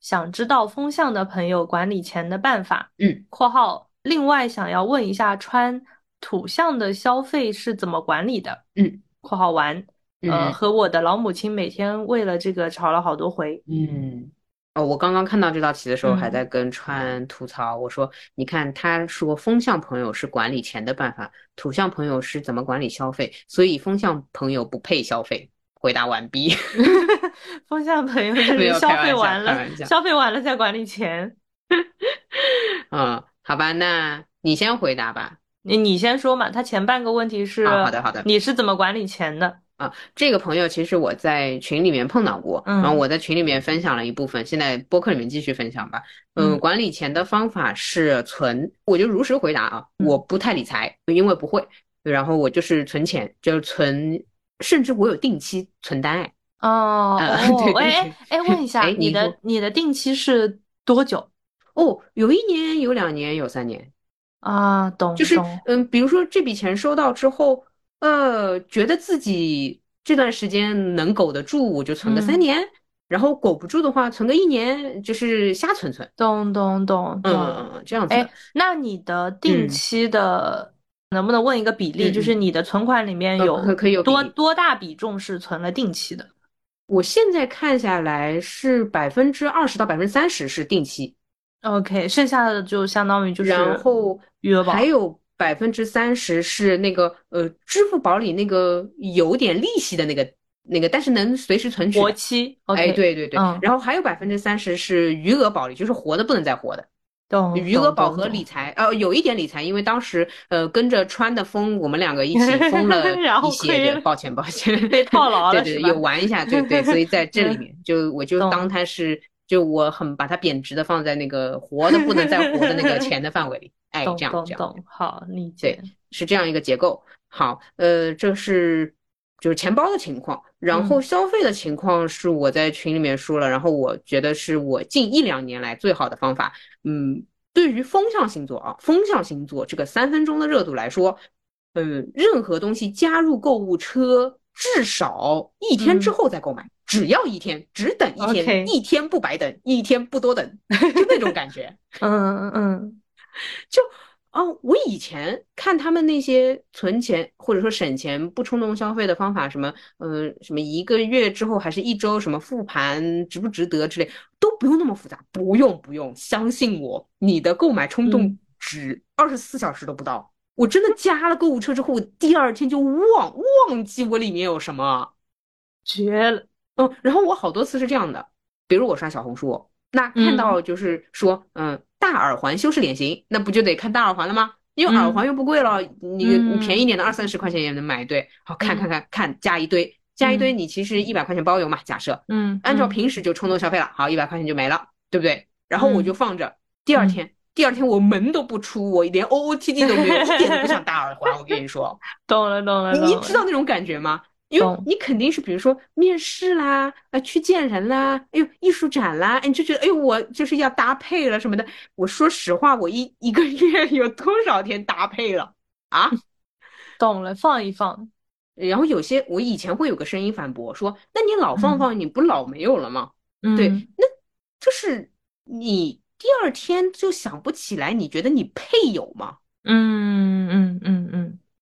想知道风象的朋友管理钱的办法。嗯，括号，另外想要问一下穿土象的消费是怎么管理的？嗯，括号完，呃，和我的老母亲每天为了这个吵了好多回。嗯。哦，我刚刚看到这道题的时候，还在跟川吐槽。我说：“你看，他说风向朋友是管理钱的办法，土象朋友是怎么管理消费，所以风向朋友不配消费。”回答完毕。风向朋友就是消费完了，消费完了再管理钱。嗯，好吧，那你先回答吧。你你先说嘛。他前半个问题是：好的，好的。你是怎么管理钱的？啊，这个朋友其实我在群里面碰到过，然后我在群里面分享了一部分，现在播客里面继续分享吧。嗯，管理钱的方法是存，我就如实回答啊，我不太理财，因为不会。然后我就是存钱，就是存，甚至我有定期存单哎。哦，对哎哎，问一下，你的你的定期是多久？哦，有一年，有两年，有三年。啊，懂。就是嗯，比如说这笔钱收到之后。呃，觉得自己这段时间能苟得住，我就存个三年；然后苟不住的话，存个一年，就是瞎存存。懂懂懂懂，嗯，这样子。哎，那你的定期的能不能问一个比例？就是你的存款里面有可以有多多大比重是存了定期的？我现在看下来是百分之二十到百分之三十是定期。OK，剩下的就相当于就是然后余额宝还有。百分之三十是那个呃，支付宝里那个有点利息的那个那个，但是能随时存取。活期，哎，对对对。然后还有百分之三十是余额宝里，就是活的不能再活的。懂。余额宝和理财，呃，有一点理财，因为当时呃跟着川的风，我们两个一起 疯了一些。抱歉抱歉，被套牢了。对对，有玩一下，对对，所以在这里面 就我就当它是。就我很把它贬值的放在那个活的不能再活的那个 钱的范围里，哎，这样这样，好理解，对，是这样一个结构。好，呃，这是就是钱包的情况，然后消费的情况是我在群里面说了，然后我觉得是我近一两年来最好的方法。嗯，对于风象星座啊，风象星座这个三分钟的热度来说，嗯，任何东西加入购物车。至少一天之后再购买，只要一天，只等一天，一天不白等，一天不多等，就那种感觉。嗯嗯嗯，就哦，我以前看他们那些存钱或者说省钱不冲动消费的方法，什么呃什么一个月之后还是一周什么复盘值不值得之类，都不用那么复杂，不用不用，相信我，你的购买冲动只二十四小时都不到。我真的加了购物车之后，我第二天就忘忘记我里面有什么，绝了。嗯，然后我好多次是这样的，比如我刷小红书，那看到就是说，嗯，大耳环修饰脸型，那不就得看大耳环了吗？因为耳环又不贵了，你你便宜点的二三十块钱也能买一对。好看看看看，加一堆，加一堆，你其实一百块钱包邮嘛，假设，嗯，按照平时就冲动消费了，好，一百块钱就没了，对不对？然后我就放着，第二天。第二天我门都不出，我连 O O T D 都没有，一点都不想大耳环。我跟你说，懂了懂了，你知道那种感觉吗？因为你肯定是比如说面试啦，啊去见人啦，哎呦艺术展啦，你就觉得哎呦我就是要搭配了什么的。我说实话，我一一个月 有多少天搭配了啊？懂了，放一放。然后有些我以前会有个声音反驳说，那你老放放，你不老没有了吗？对，那就是你。第二天就想不起来，你觉得你配有吗？嗯嗯嗯嗯，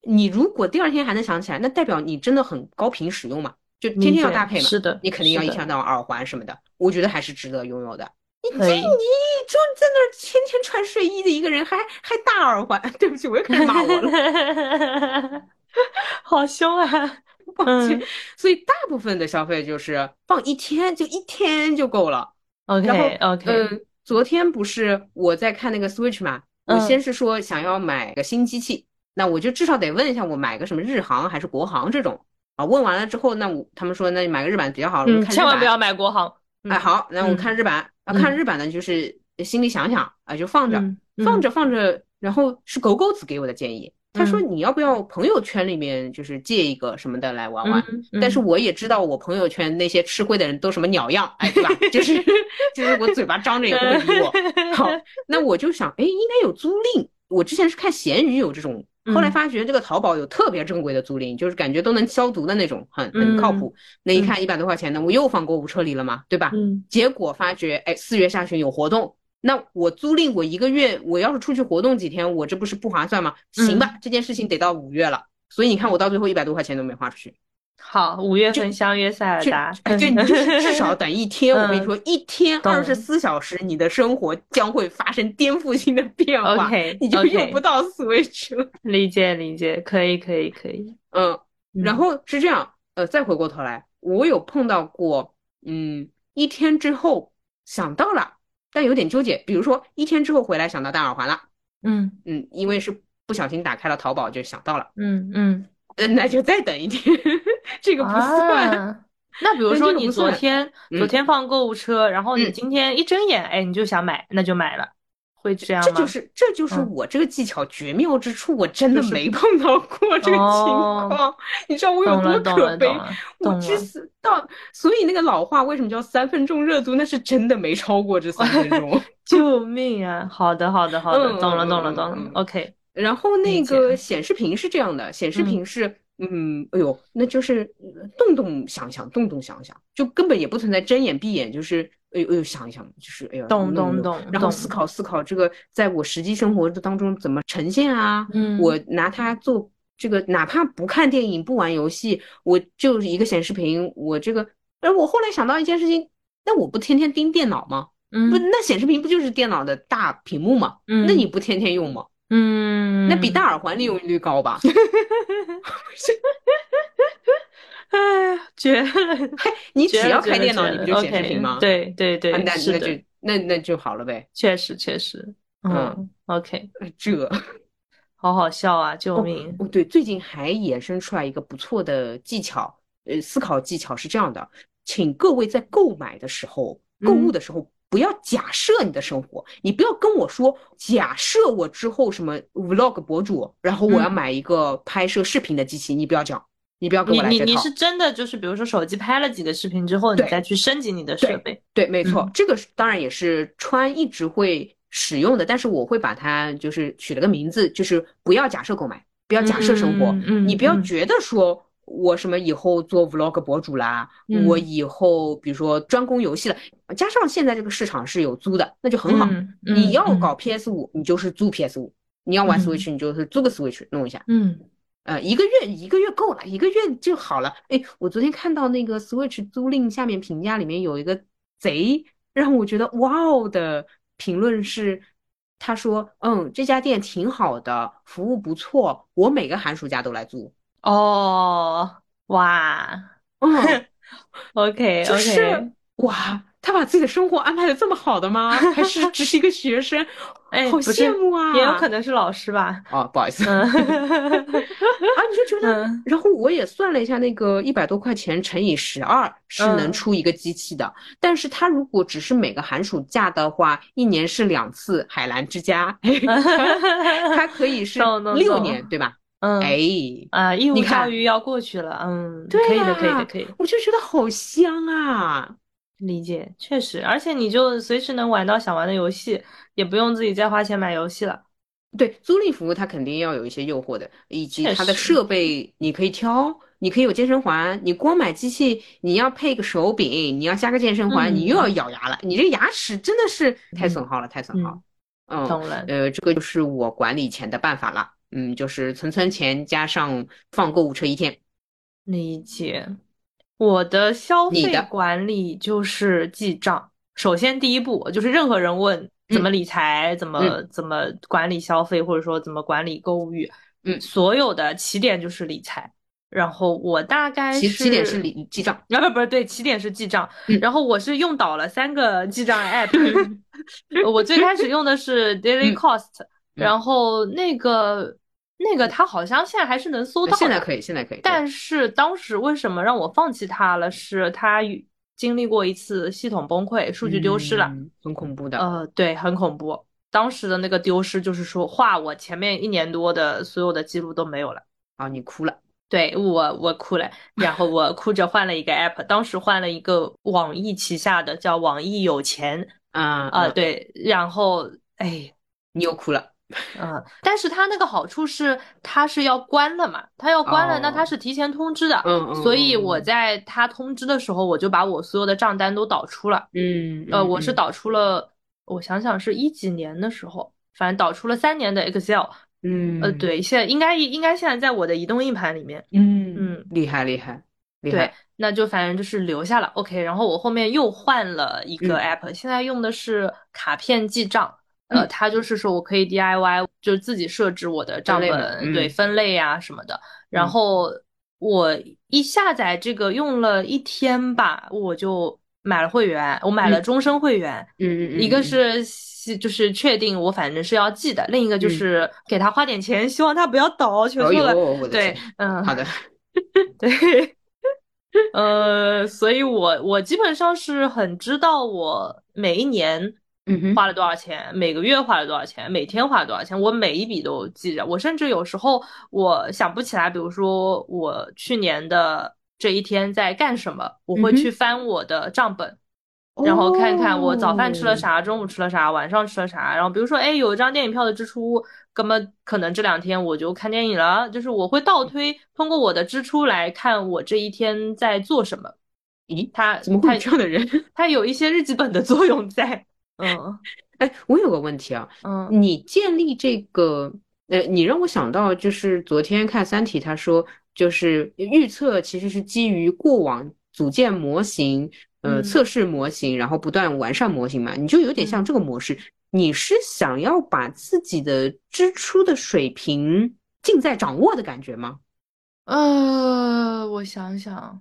你如果第二天还能想起来，那代表你真的很高频使用嘛，就天天要搭配嘛。是的，你肯定要一天到晚耳环什么的，我觉得还是值得拥有的。你这，你就在那儿天天穿睡衣的一个人，还还大耳环，对不起，我又开始骂我了，好凶啊！抱歉。所以大部分的消费就是放一天，就一天就够了。OK OK。嗯，昨天不是我在看那个 Switch 嘛，我先是说想要买个新机器，那我就至少得问一下，我买个什么日航还是国航这种啊？问完了之后，那我他们说那你买个日版比较好。嗯，千万不要买国航。哎，好，那我看日版。啊，看日版呢，就是心里想想啊，就放着，放着放着，然后是狗狗子给我的建议，他说你要不要朋友圈里面就是借一个什么的来玩玩？但是我也知道我朋友圈那些吃灰的人都什么鸟样，哎，对吧？就是就是我嘴巴张着也不会理我。好，那我就想，哎，应该有租赁。我之前是看闲鱼有这种。后来发觉这个淘宝有特别正规的租赁，就是感觉都能消毒的那种，很很靠谱。那一看一百多块钱的，我又放购物车里了嘛，对吧？嗯。结果发觉，哎，四月下旬有活动，那我租赁我一个月，我要是出去活动几天，我这不是不划算吗？行吧，这件事情得到五月了，所以你看我到最后一百多块钱都没花出去。好，五月份相约塞尔达。对，你就是至少 等一天。我跟你说，一天二十四小时，你的生活将会发生颠覆性的变化。OK，你就用不到 Switch 了。理解理解，可以可以可以。嗯，然后是这样，呃，再回过头来，我有碰到过，嗯，一天之后想到了，但有点纠结。比如说一天之后回来想到戴耳环了，嗯嗯，因为是不小心打开了淘宝就想到了，嗯嗯。那就再等一天，这个不算。那比如说你昨天昨天放购物车，然后你今天一睁眼，哎，你就想买，那就买了，会这样吗？这就是这就是我这个技巧绝妙之处，我真的没碰到过这个情况。你知道我有多可悲？我之到，所以那个老话为什么叫三分钟热度？那是真的没超过这三分钟。救命啊！好的，好的，好的，懂了，懂了，懂了。OK。然后那个显示屏是这样的，显示屏是，嗯，哎呦，那就是动动想想，动动想想，就根本也不存在睁眼闭眼，就是哎呦哎呦想一想，就是哎呦，动动动，然后思考思考这个在我实际生活当中怎么呈现啊？嗯，我拿它做这个，哪怕不看电影不玩游戏，我就一个显示屏，我这个，而，我后来想到一件事情，那我不天天盯电脑吗？嗯，不，那显示屏不就是电脑的大屏幕吗？嗯，那你不天天用吗？嗯，那比大耳环利用率高吧？哎呀，绝了！你只要开电脑，你不就显示屏吗？对对对，那那就那那就好了呗。确实确实，嗯，OK，这好好笑啊！救命！哦，对，最近还衍生出来一个不错的技巧，呃，思考技巧是这样的，请各位在购买的时候、购物的时候。不要假设你的生活，你不要跟我说假设我之后什么 vlog 博主，然后我要买一个拍摄视频的机器，你不要讲，你不要跟我来这套。你你是真的就是比如说手机拍了几个视频之后，你再去升级你的设备。对，没错，这个当然也是川一直会使用的，但是我会把它就是取了个名字，就是不要假设购买，不要假设生活，嗯你不要觉得说。我什么以后做 vlog 博主啦？我以后比如说专攻游戏了，加上现在这个市场是有租的，那就很好。你要搞 PS 五，你就是租 PS 五；你要玩 Switch，你就是租个 Switch 弄一下。嗯，呃，一个月一个月够了，一个月就好了。哎，我昨天看到那个 Switch 租赁下面评价里面有一个贼让我觉得哇哦的评论是，他说嗯这家店挺好的，服务不错，我每个寒暑假都来租。哦，哇，嗯，OK，就是哇，他把自己的生活安排的这么好的吗？还是只是一个学生？哎，好羡慕啊！也有可能是老师吧？哦，不好意思，啊，你就觉得，然后我也算了一下，那个一百多块钱乘以十二是能出一个机器的，但是他如果只是每个寒暑假的话，一年是两次海澜之家，它可以是六年，对吧？嗯，哎，啊，义务教育要过去了，嗯，对可以的，可以的，可以。我就觉得好香啊，理解，确实，而且你就随时能玩到想玩的游戏，也不用自己再花钱买游戏了。对，租赁服务它肯定要有一些诱惑的，以及它的设备你可以挑，你可以有健身环，你光买机器，你要配个手柄，你要加个健身环，你又要咬牙了，你这牙齿真的是太损耗了，太损耗。嗯，懂了。呃，这个就是我管理钱的办法了。嗯，就是存存钱加上放购物车一天。理解。我的消费管理就是记账。首先第一步就是任何人问怎么理财、怎么怎么管理消费，或者说怎么管理购物欲，嗯，所有的起点就是理财。然后我大概是起点是理记账，啊不不是对，起点是记账。然后我是用倒了三个记账 app，我最开始用的是 Daily Cost，然后那个那个他好像现在还是能搜到，现在可以，现在可以。但是当时为什么让我放弃他了？是他经历过一次系统崩溃，数据丢失了，很恐怖的。呃，对，很恐怖。当时的那个丢失就是说，画我前面一年多的所有的记录都没有了。啊，你哭了。对我，我哭了，然后我哭着换了一个 app，当时换了一个网易旗下的叫网易有钱啊啊，对，然后哎，你又哭了，嗯，但是它那个好处是它是要关了嘛，它要关了，那它是提前通知的，嗯嗯，所以我在它通知的时候，我就把我所有的账单都导出了，嗯，呃，我是导出了，我想想是一几年的时候，反正导出了三年的 Excel。嗯呃，对，现在应该应该现在在我的移动硬盘里面。嗯嗯，厉害厉害厉害。对，那就反正就是留下了。OK，然后我后面又换了一个 app，现在用的是卡片记账。呃，他就是说我可以 DIY，就自己设置我的账本，对，分类呀什么的。然后我一下载这个用了一天吧，我就买了会员，我买了终身会员。嗯嗯一个是。就是确定我反正是要记的，另一个就是给他花点钱，希望他不要倒，求求了。对，嗯，好的，对，呃，所以我我基本上是很知道我每一年花了多少钱，每个月花了多少钱，每天花了多少钱，我每一笔都记着。我甚至有时候我想不起来，比如说我去年的这一天在干什么，我会去翻我的账本。然后看看我早饭吃了啥，中午吃了啥，晚上吃了啥。然后比如说，哎，有一张电影票的支出，那么可能这两天我就看电影了。就是我会倒推，通过我的支出来看我这一天在做什么。咦，他怎么会有这样的人？他有一些日记本的作用在。嗯，哎，我有个问题啊，嗯，你建立这个，呃，你让我想到就是昨天看《三体》，他说就是预测其实是基于过往组建模型。呃，测试模型，然后不断完善模型嘛，你就有点像这个模式。你是想要把自己的支出的水平尽在掌握的感觉吗？呃，我想想，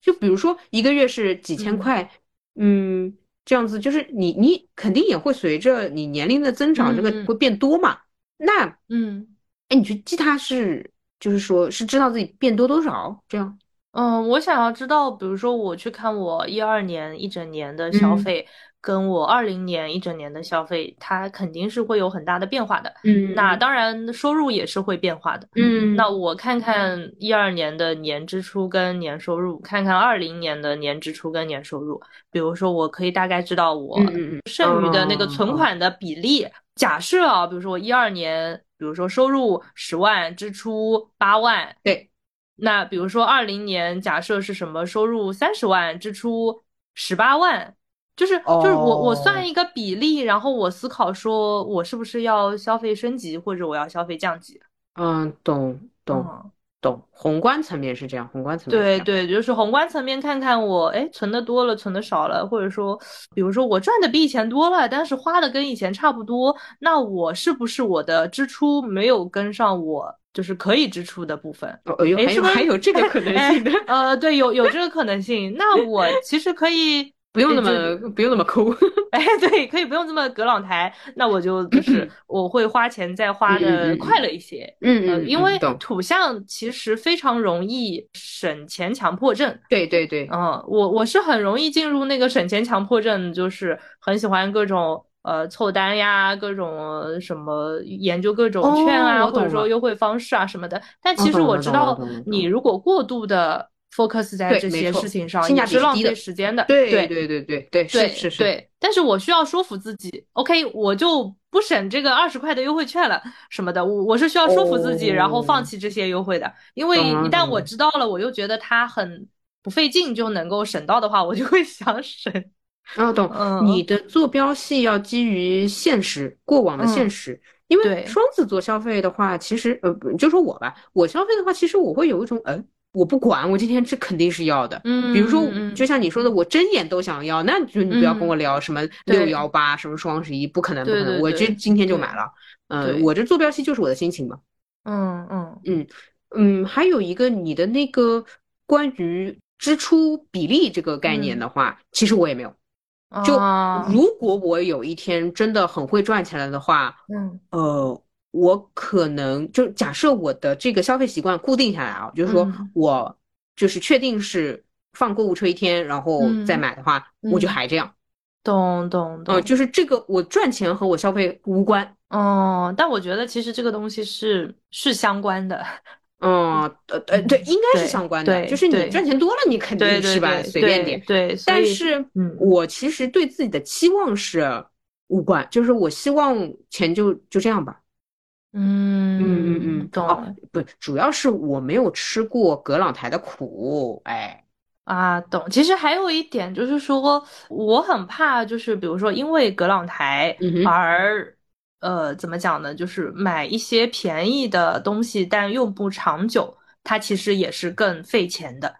就比如说一个月是几千块，嗯，这样子，就是你你肯定也会随着你年龄的增长，这个会变多嘛。那，嗯，哎，你去记它是，就是说是知道自己变多多少这样。嗯，我想要知道，比如说我去看我一二年一整年的消费，跟我二零年一整年的消费，它肯定是会有很大的变化的。嗯，那当然收入也是会变化的。嗯，那我看看一二年的年支出跟年收入，看看二零年的年支出跟年收入。比如说，我可以大概知道我剩余的那个存款的比例。假设啊，比如说我一二年，比如说收入十万，支出八万。对。那比如说，二零年假设是什么收入三十万，支出十八万，就是就是我我算一个比例，然后我思考说我是不是要消费升级，或者我要消费降级。嗯，懂懂懂，宏观层面是这样，宏观层面对对，就是宏观层面看看我哎存的多了，存的少了，或者说比如说我赚的比以前多了，但是花的跟以前差不多，那我是不是我的支出没有跟上我？就是可以支出的部分，哦呦，还有还有这个可能性的，呃，对，有有这个可能性。那我其实可以不用那么不用那么抠，哎，对，可以不用这么葛朗台。那我就就是我会花钱再花的快乐一些，嗯嗯，因为土象其实非常容易省钱强迫症。对对对，嗯，我我是很容易进入那个省钱强迫症，就是很喜欢各种。呃，凑单呀，各种什么研究各种券啊，或者说优惠方式啊什么的。但其实我知道，你如果过度的 focus 在这些事情上，也是浪费时间的。对对对对对对，是是是。对，但是我需要说服自己，OK，我就不省这个二十块的优惠券了什么的。我我是需要说服自己，然后放弃这些优惠的。因为一旦我知道了，我又觉得它很不费劲就能够省到的话，我就会想省。哦，懂。你的坐标系要基于现实，过往的现实，因为双子座消费的话，其实呃，就说我吧，我消费的话，其实我会有一种，呃，我不管，我今天这肯定是要的。嗯，比如说，就像你说的，我睁眼都想要，那就你不要跟我聊什么六幺八，什么双十一，不可能，不可能，我就今天就买了。嗯，我这坐标系就是我的心情嘛。嗯嗯。嗯嗯，还有一个你的那个关于支出比例这个概念的话，其实我也没有。就如果我有一天真的很会赚钱了的话，嗯。呃，我可能就假设我的这个消费习惯固定下来啊，就是说我就是确定是放购物车一天，然后再买的话，我就还这样。懂懂懂，就是这个我赚钱和我消费无关。哦，但我觉得其实这个东西是是相关的。嗯，呃呃，对，应该是相关的，就是你赚钱多了，你肯定是吧，随便点。对，但是，嗯，我其实对自己的期望是无关，就是我希望钱就就这样吧。嗯嗯嗯嗯，懂。哦，不，主要是我没有吃过葛朗台的苦，哎。啊，懂。其实还有一点就是说，我很怕，就是比如说因为葛朗台而。呃，怎么讲呢？就是买一些便宜的东西，但用不长久，它其实也是更费钱的。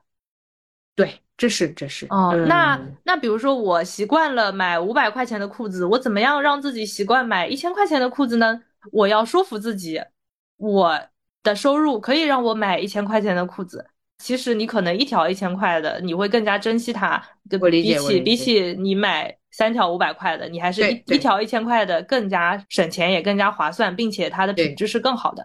对，这是这是。哦，那那比如说我习惯了买五百块钱的裤子，我怎么样让自己习惯买一千块钱的裤子呢？我要说服自己，我的收入可以让我买一千块钱的裤子。其实你可能一条一千块的，你会更加珍惜它。比起比起你买。三条五百块的，你还是一一条一千块的更加省钱，也更加划算，并且它的品质是更好的。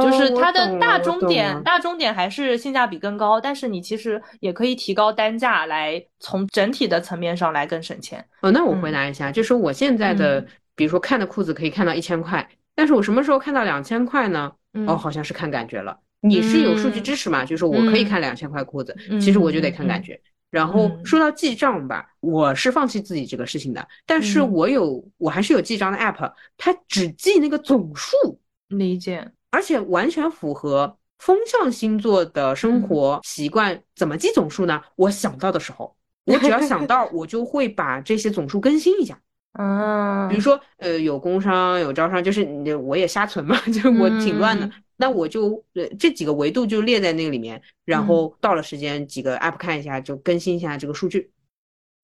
就是它的大中点，大中点还是性价比更高，但是你其实也可以提高单价来从整体的层面上来更省钱。哦，那我回答一下，就是我现在的，比如说看的裤子可以看到一千块，但是我什么时候看到两千块呢？哦，好像是看感觉了。你是有数据支持嘛？就是我可以看两千块裤子，其实我就得看感觉。然后说到记账吧，我是放弃自己这个事情的，但是我有，我还是有记账的 app，它只记那个总数，理解，而且完全符合风象星座的生活习惯。怎么记总数呢？我想到的时候，我只要想到，我就会把这些总数更新一下。嗯，比如说，呃，有工商有招商，就是你我也瞎存嘛，就我挺乱的。那我就呃这几个维度就列在那个里面，然后到了时间几个 app 看一下，就更新一下这个数据。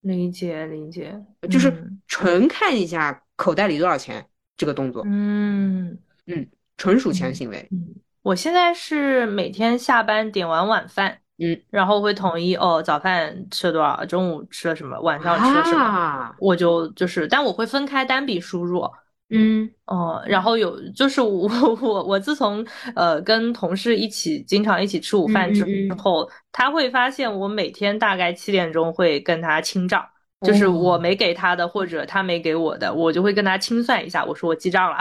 理解理解，就是纯看一下口袋里多少钱这个动作。嗯嗯，纯属钱行为。嗯，我现在是每天下班点完晚饭，嗯，然后会统一哦，早饭吃了多少，中午吃了什么，晚上吃了什么，我就就是，但我会分开单笔输入。嗯。哦，然后有就是我 我我自从呃跟同事一起经常一起吃午饭之后，他会发现我每天大概七点钟会跟他清账，就是我没给他的或者他没给我的，我就会跟他清算一下，我说我记账了，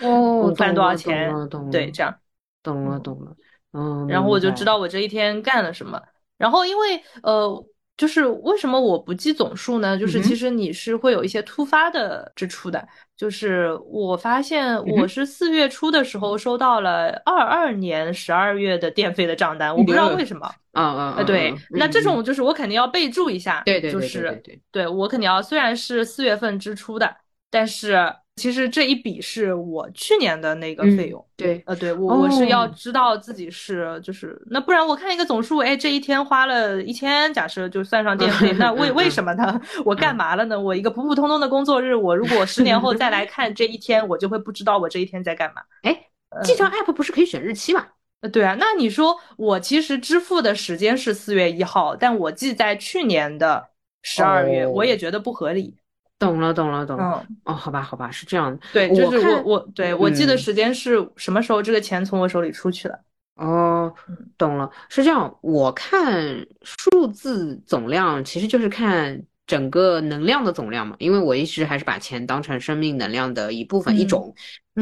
哦 午饭多少钱？对，这样，懂了懂了，嗯，然后我就知道我这一天干了什么，然后因为呃。就是为什么我不记总数呢？就是其实你是会有一些突发的支出的。就是我发现我是四月初的时候收到了二二年十二月的电费的账单，我不知道为什么。啊啊啊，对，那这种就是我肯定要备注一下。对对对对对。对我肯定要，虽然是四月份支出的，但是。其实这一笔是我去年的那个费用，对，呃，对我我是要知道自己是就是那不然我看一个总数，哎，这一天花了一千，假设就算上电费，那为 为什么呢？我干嘛了呢？我一个普普通通的工作日，我如果十年后再来 看这一天，我就会不知道我这一天在干嘛。哎，记账 app 不是可以选日期吗？呃，对啊，那你说我其实支付的时间是四月一号，但我记在去年的十二月，我也觉得不合理。懂了，懂了，懂了。哦，好吧，好吧，是这样的。对，就是我，我对我记得时间是什么时候，这个钱从我手里出去了。哦，懂了，是这样。我看数字总量其实就是看整个能量的总量嘛，因为我一直还是把钱当成生命能量的一部分，一种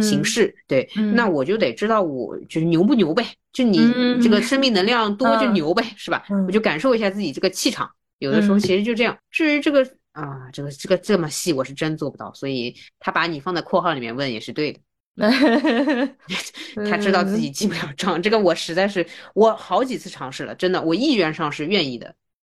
形式。对，那我就得知道我就是牛不牛呗，就你这个生命能量多就牛呗，是吧？我就感受一下自己这个气场。有的时候其实就这样。至于这个。啊，这个这个这么细，我是真做不到，所以他把你放在括号里面问也是对的。他知道自己记不了账，这个我实在是我好几次尝试了，真的，我意愿上是愿意的，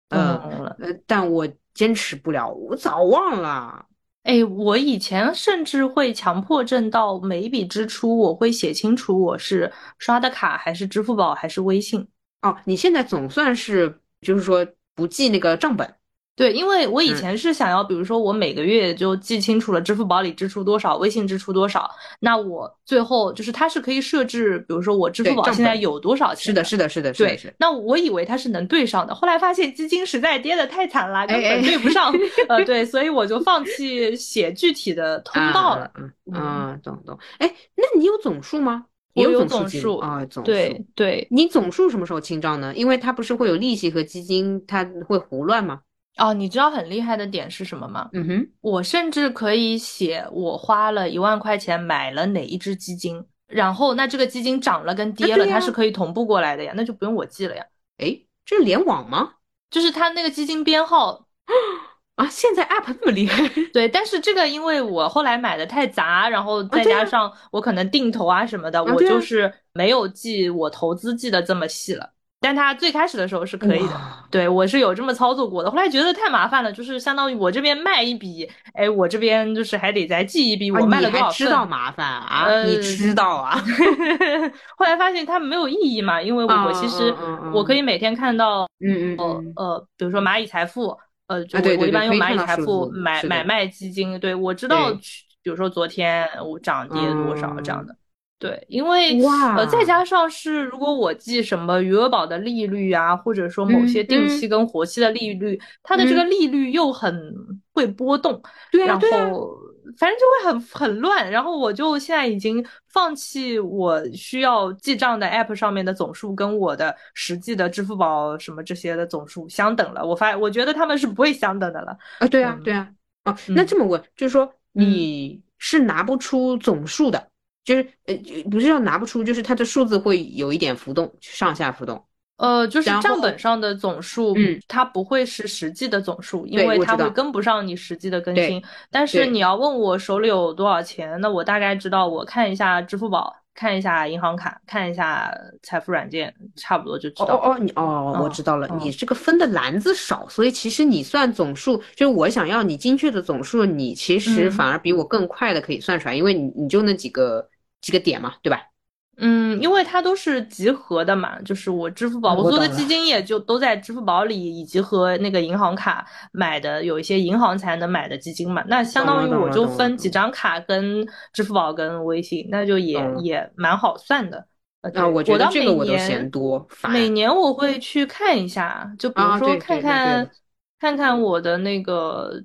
嗯呃，但我坚持不了，我早忘了。哎，我以前甚至会强迫症到每一笔支出，我会写清楚我是刷的卡还是支付宝还是微信。哦，你现在总算是就是说不记那个账本。对，因为我以前是想要，比如说我每个月就记清楚了支付宝里支出多少，微信支出多少，那我最后就是它是可以设置，比如说我支付宝现在有多少钱？是的，是的，是的，对。那我以为它是能对上的，后来发现基金实在跌的太惨了，根本对不上。呃，对，所以我就放弃写具体的通道了。嗯嗯，懂懂。哎，那你有总数吗？有总数啊，总数。对对，你总数什么时候清账呢？因为它不是会有利息和基金，它会胡乱吗？哦，你知道很厉害的点是什么吗？嗯哼，我甚至可以写我花了一万块钱买了哪一只基金，然后那这个基金涨了跟跌了，它是可以同步过来的呀，那就不用我记了呀。哎，这是联网吗？就是它那个基金编号啊，现在 app 这么厉害？对，但是这个因为我后来买的太杂，然后再加上我可能定投啊什么的，我就是没有记我投资记得这么细了。但他最开始的时候是可以的，对我是有这么操作过的。后来觉得太麻烦了，就是相当于我这边卖一笔，哎，我这边就是还得再记一笔我卖了多少份。知道麻烦啊？你知道啊？后来发现它没有意义嘛，因为我其实我可以每天看到，嗯嗯呃，比如说蚂蚁财富，呃，我我一般用蚂蚁财富买买卖基金，对我知道，比如说昨天我涨跌多少这样的。对，因为呃，再加上是如果我记什么余额宝的利率啊，或者说某些定期跟活期的利率，它的这个利率又很会波动，对然后反正就会很很乱。然后我就现在已经放弃我需要记账的 app 上面的总数跟我的实际的支付宝什么这些的总数相等了。我发我觉得他们是不会相等的了。啊，对啊，对啊，哦，那这么问，就是说你是拿不出总数的。就是呃，不是要拿不出，就是它的数字会有一点浮动，上下浮动。呃，就是账本上的总数，嗯，它不会是实际的总数，因为它会跟不上你实际的更新。但是你要问我手里有多少钱，那我大概知道，我看一下支付宝，看一下银行卡，看一下财富软件，差不多就知道。哦哦，你哦，我知道了，你这个分的篮子少，所以其实你算总数，就是我想要你精确的总数，你其实反而比我更快的可以算出来，因为你你就那几个。几个点嘛，对吧？嗯，因为它都是集合的嘛，就是我支付宝，我做的基金也就都在支付宝里，以及和那个银行卡买的，有一些银行才能买的基金嘛。那相当于我就分几张卡跟支付宝跟微信，那就也也蛮好算的。啊，我觉得这个我都嫌多。每年我会去看一下，就比如说看看看看我的那个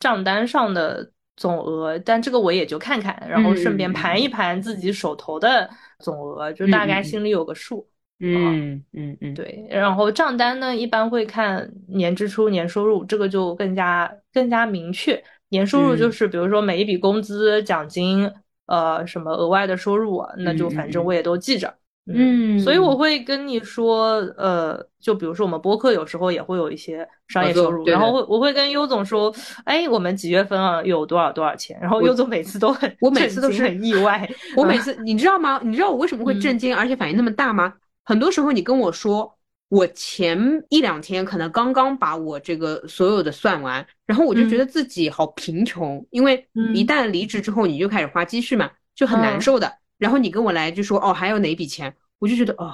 账单上的。总额，但这个我也就看看，然后顺便盘一盘自己手头的总额，就大概心里有个数。嗯嗯嗯，对。然后账单呢，一般会看年支出、年收入，这个就更加更加明确。年收入就是比如说每一笔工资、奖金，呃，什么额外的收入，那就反正我也都记着。嗯，所以我会跟你说，呃，就比如说我们播客有时候也会有一些商业收入，然后会我会跟优总说，哎，我们几月份啊有多少多少钱，然后优总每次都很，我每次都是很意外，我每次你知道吗？你知道我为什么会震惊，而且反应那么大吗？很多时候你跟我说，我前一两天可能刚刚把我这个所有的算完，然后我就觉得自己好贫穷，因为一旦离职之后你就开始花积蓄嘛，就很难受的。然后你跟我来就说哦，还有哪笔钱？我就觉得哦，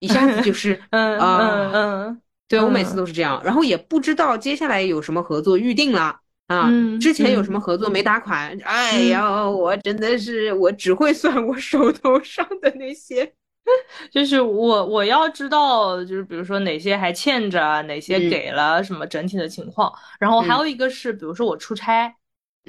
一下子就 是嗯嗯嗯，对我每次都是这样。然后也不知道接下来有什么合作预定了啊，之前有什么合作没打款？哎呀，我真的是我只会算我手头上的那些，就是我我要知道，就是比如说哪些还欠着，哪些给了什么整体的情况。然后还有一个是，比如说我出差，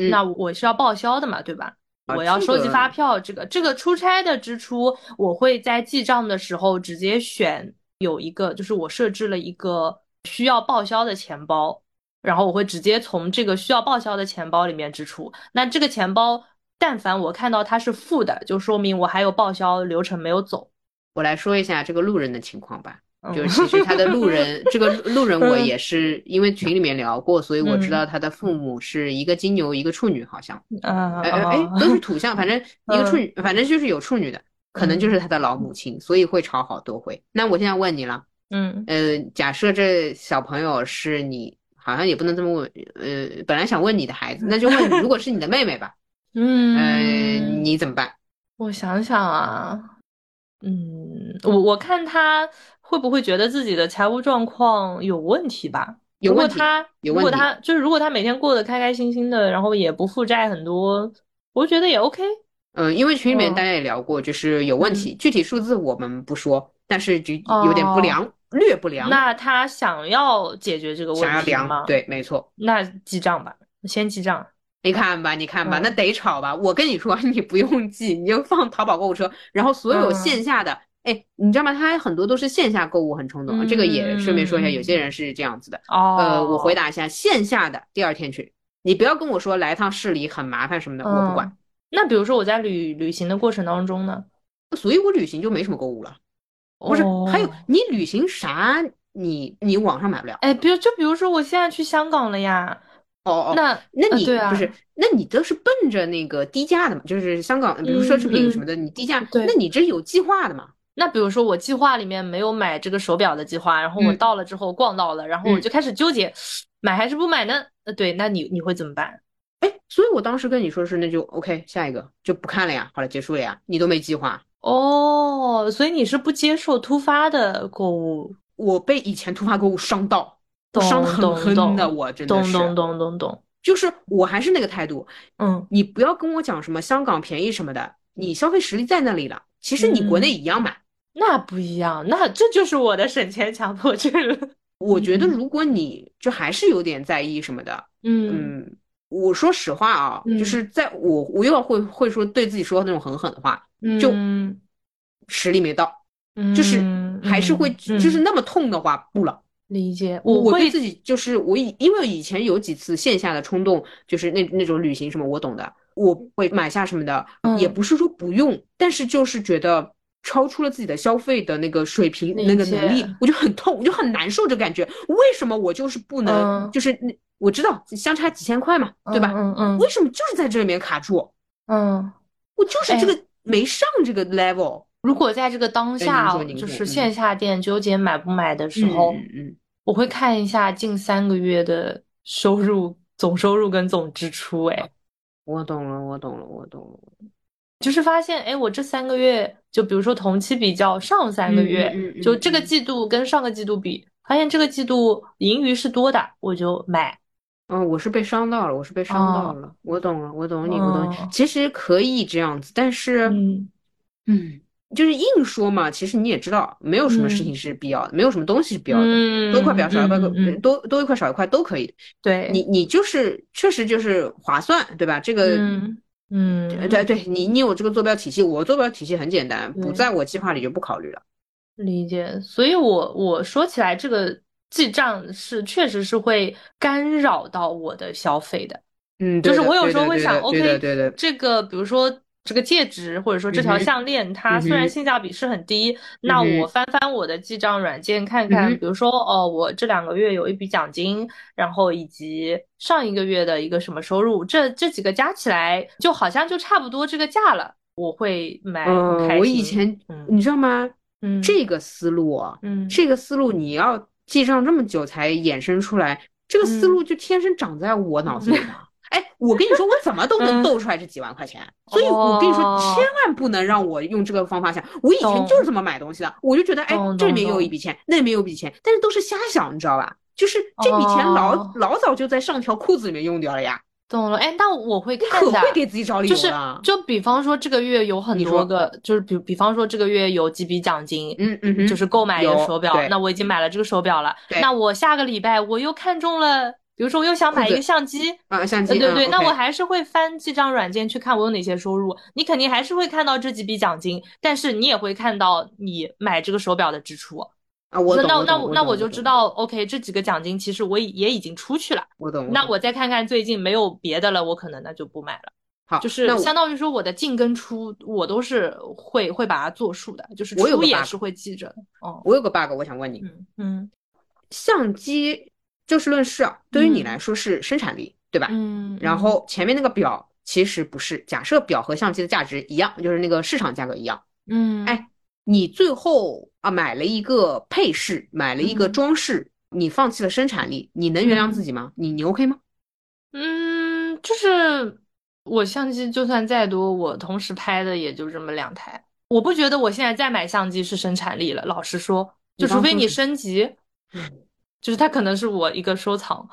那我是要报销的嘛，对吧？我要收集发票，这个这个出差的支出，我会在记账的时候直接选有一个，就是我设置了一个需要报销的钱包，然后我会直接从这个需要报销的钱包里面支出。那这个钱包，但凡我看到它是负的，就说明我还有报销流程没有走。我来说一下这个路人的情况吧。就是其实他的路人，这个路人我也是因为群里面聊过，所以我知道他的父母是一个金牛，一个处女，好像，哎哎，都是土象，反正 一个处女，反正就是有处女的，可能就是他的老母亲，所以会吵好多回。那我现在问你了，嗯呃，假设这小朋友是你。好像也不能这么问。呃，本来想问你的孩子，那就问如果是你的妹妹吧。嗯，呃，你怎么办？我想想啊，嗯，我我看他会不会觉得自己的财务状况有问题吧？有问题。如果他就是如果他每天过得开开心心的，然后也不负债很多，我觉得也 OK。嗯，因为群里面大家也聊过，就是有问题，具体数字我们不说，但是就有点不良，略不良。那他想要解决这个问题吗？对，没错。那记账吧，先记账。你看吧，你看吧，那得吵吧。我跟你说，你不用记，你就放淘宝购物车，然后所有线下的，哎，你知道吗？他很多都是线下购物很冲动，这个也顺便说一下，有些人是这样子的。哦，呃，我回答一下，线下的第二天去，你不要跟我说来趟市里很麻烦什么的，我不管。那比如说我在旅旅行的过程当中呢，所以我旅行就没什么购物了。不是，还有你旅行啥？你你网上买不了。哎，比如就比如说我现在去香港了呀。哦哦，那那你不是？那你都是奔着那个低价的嘛？就是香港，比如奢侈品什么的，你低价，那你这有计划的嘛？那比如说我计划里面没有买这个手表的计划，然后我到了之后逛到了，然后我就开始纠结，买还是不买呢？呃，对，那你你会怎么办？哎，所以我当时跟你说是，那就 OK，下一个就不看了呀，好了，结束了呀，你都没计划哦，所以你是不接受突发的购物？我被以前突发购物伤到。伤的很狠的，我真的是。懂懂懂懂懂，就是我还是那个态度，嗯，你不要跟我讲什么香港便宜什么的，你消费实力在那里了，其实你国内一样买。那不一样，那这就是我的省钱强迫症了。我觉得如果你就还是有点在意什么的，嗯。嗯，我说实话啊，就是在我我又要会会说对自己说那种很狠的话，就实力没到，就是还是会就是那么痛的话不了。理解我，我对自己就是我以，因为以前有几次线下的冲动，就是那那种旅行什么，我懂的，我会买下什么的，也不是说不用，但是就是觉得超出了自己的消费的那个水平那个能力，我就很痛，我就很难受这感觉。为什么我就是不能？就是那我知道相差几千块嘛，对吧？嗯嗯。为什么就是在这里面卡住？嗯，我就是这个没上这个 level。如果在这个当下，就是线下店纠结买不买的时候，嗯，我会看一下近三个月的收入、总收入跟总支出。哎，我懂了，我懂了，我懂了。就是发现，哎，我这三个月，就比如说同期比较上三个月，就这个季度跟上个季度比，发现这个季度盈余是多的，我就买。嗯，我是被伤到了，我是被伤到了。我懂了，我懂你，我懂你。其实可以这样子，但是，嗯。就是硬说嘛，其实你也知道，没有什么事情是必要的，没有什么东西是必要的，多一块表少一块，多多一块少一块都可以。对你，你就是确实就是划算，对吧？这个，嗯，对对，你你有这个坐标体系，我坐标体系很简单，不在我计划里就不考虑了。理解，所以我我说起来，这个记账是确实是会干扰到我的消费的。嗯，就是我有时候会想，OK，对对，这个比如说。这个戒指或者说这条项链，它虽然性价比是很低，那我翻翻我的记账软件看看，比如说哦，我这两个月有一笔奖金，然后以及上一个月的一个什么收入，这这几个加起来就好像就差不多这个价了，我会买。我以前你知道吗？嗯，这个思路，嗯，这个思路你要记账这么久才衍生出来，这个思路就天生长在我脑子里 了。哎，我跟你说，我怎么都能斗出来这几万块钱，所以我跟你说，千万不能让我用这个方法想。我以前就是这么买东西的，我就觉得，哎，这里面有一笔钱，那里面有笔钱，但是都是瞎想，你知道吧？就是这笔钱老老早就在上条裤子里面用掉了呀。懂了，哎，那我会看的，可会给自己找理由就是就比方说这个月有很多个，就是比比方说这个月有几笔奖金，嗯嗯，就是购买一个手表，那我已经买了这个手表了，那我下个礼拜我又看中了。比如说，我又想买一个相机啊，相机，对对，那我还是会翻记账软件去看我有哪些收入。你肯定还是会看到这几笔奖金，但是你也会看到你买这个手表的支出啊。我那那那那我就知道，OK，这几个奖金其实我也已经出去了。我懂。那我再看看最近没有别的了，我可能那就不买了。好，就是相当于说我的进跟出，我都是会会把它做数的，就是出也是会记着的。哦，我有个 bug，我想问你，嗯嗯，相机。就事论事，啊对于你来说是生产力，对吧？嗯。然后前面那个表其实不是，假设表和相机的价值一样，就是那个市场价格一样。嗯。哎，你最后啊买了一个配饰，买了一个装饰，你放弃了生产力，你能原谅自己吗？你你 OK 吗？嗯，就是我相机就算再多，我同时拍的也就这么两台。我不觉得我现在再买相机是生产力了。老实说，就除非你升级，就是它可能是我一个收藏。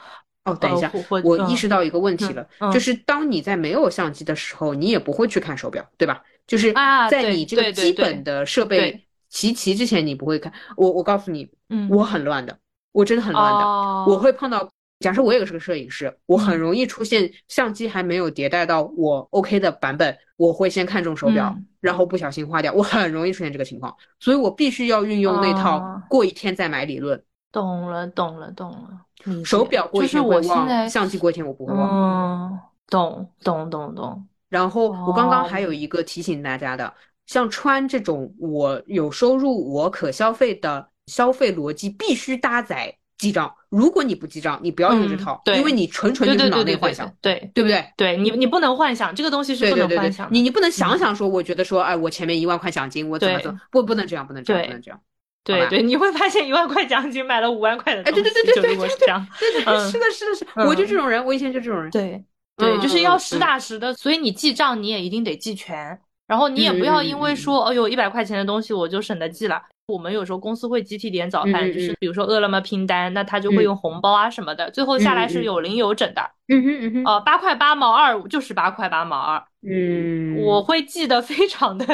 哦，等一下，我意识到一个问题了，就是当你在没有相机的时候，你也不会去看手表，对吧？就是在你这个基本的设备齐齐之前，你不会看。我我告诉你，我很乱的，我真的很乱的，我会碰到。假设我也是个摄影师，我很容易出现相机还没有迭代到我 OK 的版本，我会先看中手表，然后不小心花掉，我很容易出现这个情况，所以我必须要运用那套过一天再买理论。懂了，懂了，懂了。手表过一天会忘，相机过一天我不会忘。嗯，懂，懂，懂，懂。然后我刚刚还有一个提醒大家的，像穿这种我有收入我可消费的消费逻辑，必须搭载。记账，如果你不记账，你不要用这套，因为你纯纯就是脑内幻想，对对不对？对你你不能幻想这个东西是不能幻想，你你不能想想说，我觉得说，哎，我前面一万块奖金，我怎么怎么不不能这样，不能这样，不能这样，对对，你会发现一万块奖金买了五万块的，哎，对对对对对对对，这样，对对，是的是的是，我就这种人，我以前就这种人，对对，就是要实打实的，所以你记账你也一定得记全，然后你也不要因为说，哦呦，一百块钱的东西我就省得记了。我们有时候公司会集体点早饭，就是比如说饿了么拼单，那他就会用红包啊什么的，最后下来是有零有整的。嗯哼嗯哼。哦，八块八毛二就是八块八毛二。嗯。我会记得非常的，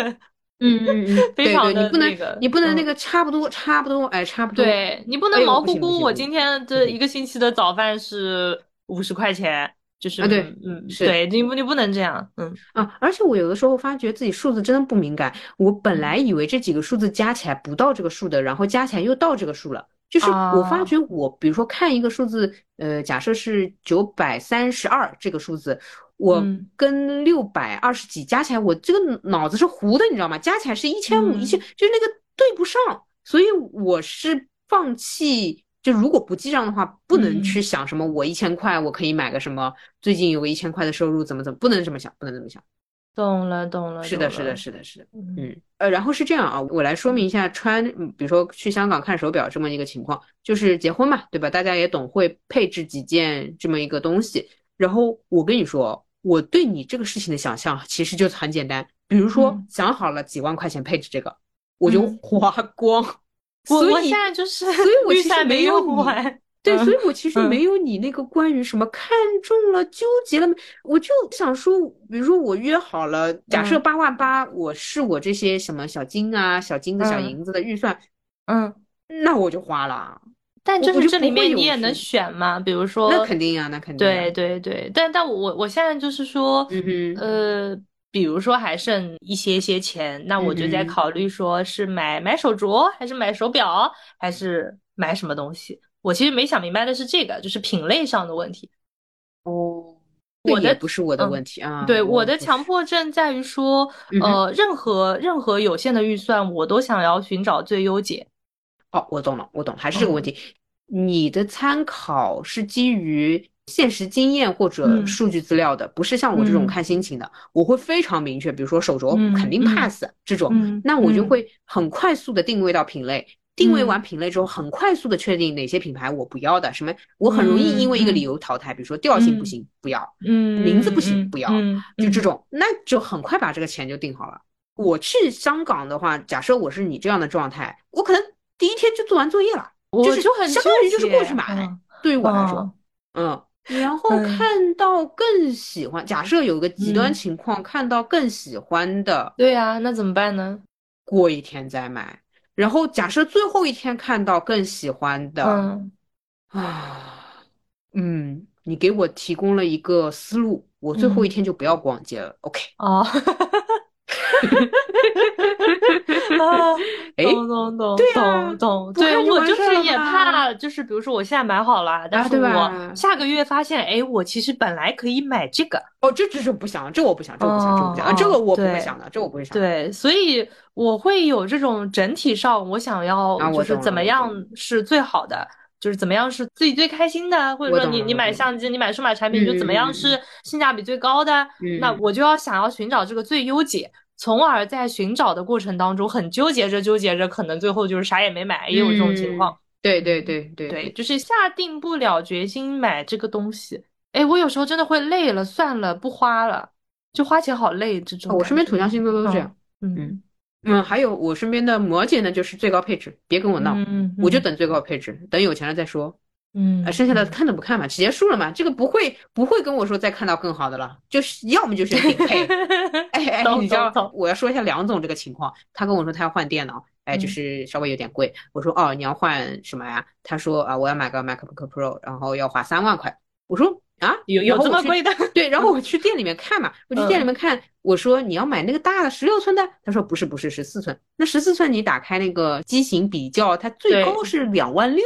嗯嗯嗯，非常的那个，你不能那个差不多差不多，哎，差不多。对你不能毛乎乎，我今天这一个星期的早饭是五十块钱。就是啊，对，嗯，对你不，你不能这样，嗯啊，而且我有的时候发觉自己数字真的不敏感。我本来以为这几个数字加起来不到这个数的，然后加起来又到这个数了。就是我发觉我，比如说看一个数字，呃，假设是九百三十二这个数字，我跟六百二十几加起来，我这个脑子是糊的，你知道吗？加起来是一千五，一千就是那个对不上，所以我是放弃。就如果不记账的话，不能去想什么我一千块我可以买个什么，最近有个一千块的收入怎么怎么，不能这么想，不能这么想。懂了，懂了。是的，是的，是的，是的。嗯，呃，然后是这样啊，我来说明一下穿，比如说去香港看手表这么一个情况，就是结婚嘛，对吧？大家也懂会配置几件这么一个东西。然后我跟你说，我对你这个事情的想象其实就是很简单，比如说想好了几万块钱配置这个，我就花光。我我现在就是，所以我其实没有你，对，所以我其实没有你那个关于什么看中了、纠结了，我就想说，比如说我约好了，假设八万八，我是我这些什么小金啊、小金子、小银子的预算，嗯，那我就花了。但就是这里面你也能选嘛，比如说，那肯定啊，那肯定。对对对，但但我我现在就是说，嗯呃。比如说还剩一些些钱，那我就在考虑说是买买手镯，还是买手表，还是买什么东西？我其实没想明白的是这个，就是品类上的问题。哦，我的不是我的问题啊。对，我的强迫症在于说，呃，任何任何有限的预算，我都想要寻找最优解。哦，我懂了，我懂，还是这个问题。你的参考是基于。现实经验或者数据资料的，不是像我这种看心情的，我会非常明确，比如说手镯肯定 pass 这种，那我就会很快速的定位到品类，定位完品类之后，很快速的确定哪些品牌我不要的，什么我很容易因为一个理由淘汰，比如说调性不行不要，嗯，名字不行不要，就这。种，那就很快把这个钱就定好了。我去香港的话，假设我是你这样的状态，我可能第一天就做完作业了，就是相当于就是过去买，对于我来说，嗯。然后看到更喜欢，假设有个极端情况，看到更喜欢的，对呀，那怎么办呢？过一天再买。然后假设最后一天看到更喜欢的，啊，嗯，你给我提供了一个思路，我最后一天就不要逛街了。OK。哦。啊，懂懂懂，懂懂，对我就是也怕，就是比如说我现在买好了，但是我下个月发现，哎，我其实本来可以买这个。哦，这这是不想，这我不想，这我不想，这我不想，这个我不会想的，这我不会想。对，所以我会有这种整体上，我想要就是怎么样是最好的，就是怎么样是自己最开心的，或者说你你买相机，你买数码产品，就怎么样是性价比最高的，那我就要想要寻找这个最优解。从而在寻找的过程当中很纠结着，纠结着，可能最后就是啥也没买，也有这种情况。对对对对对，就是下定不了决心买这个东西。哎，我有时候真的会累了，算了，不花了，就花钱好累。这种我身边土象星座都是这样。嗯嗯，还有我身边的摩羯呢，就是最高配置，别跟我闹，我就等最高配置，等有钱了再说。嗯，剩下的看都不看嘛，结束了嘛，这个不会不会跟我说再看到更好的了，就是要么就是顶配。哎哎，你知道我要说一下梁总这个情况，他跟我说他要换电脑，哎，就是稍微有点贵。我说哦，你要换什么呀？他说啊，我要买个 MacBook Pro，然后要花三万块。我说。啊，有有这么贵的？对，然后我去店里面看嘛，我去店里面看，我说你要买那个大的十六寸的，他说不是不是十四寸，那十四寸你打开那个机型比较，它最高是两万六。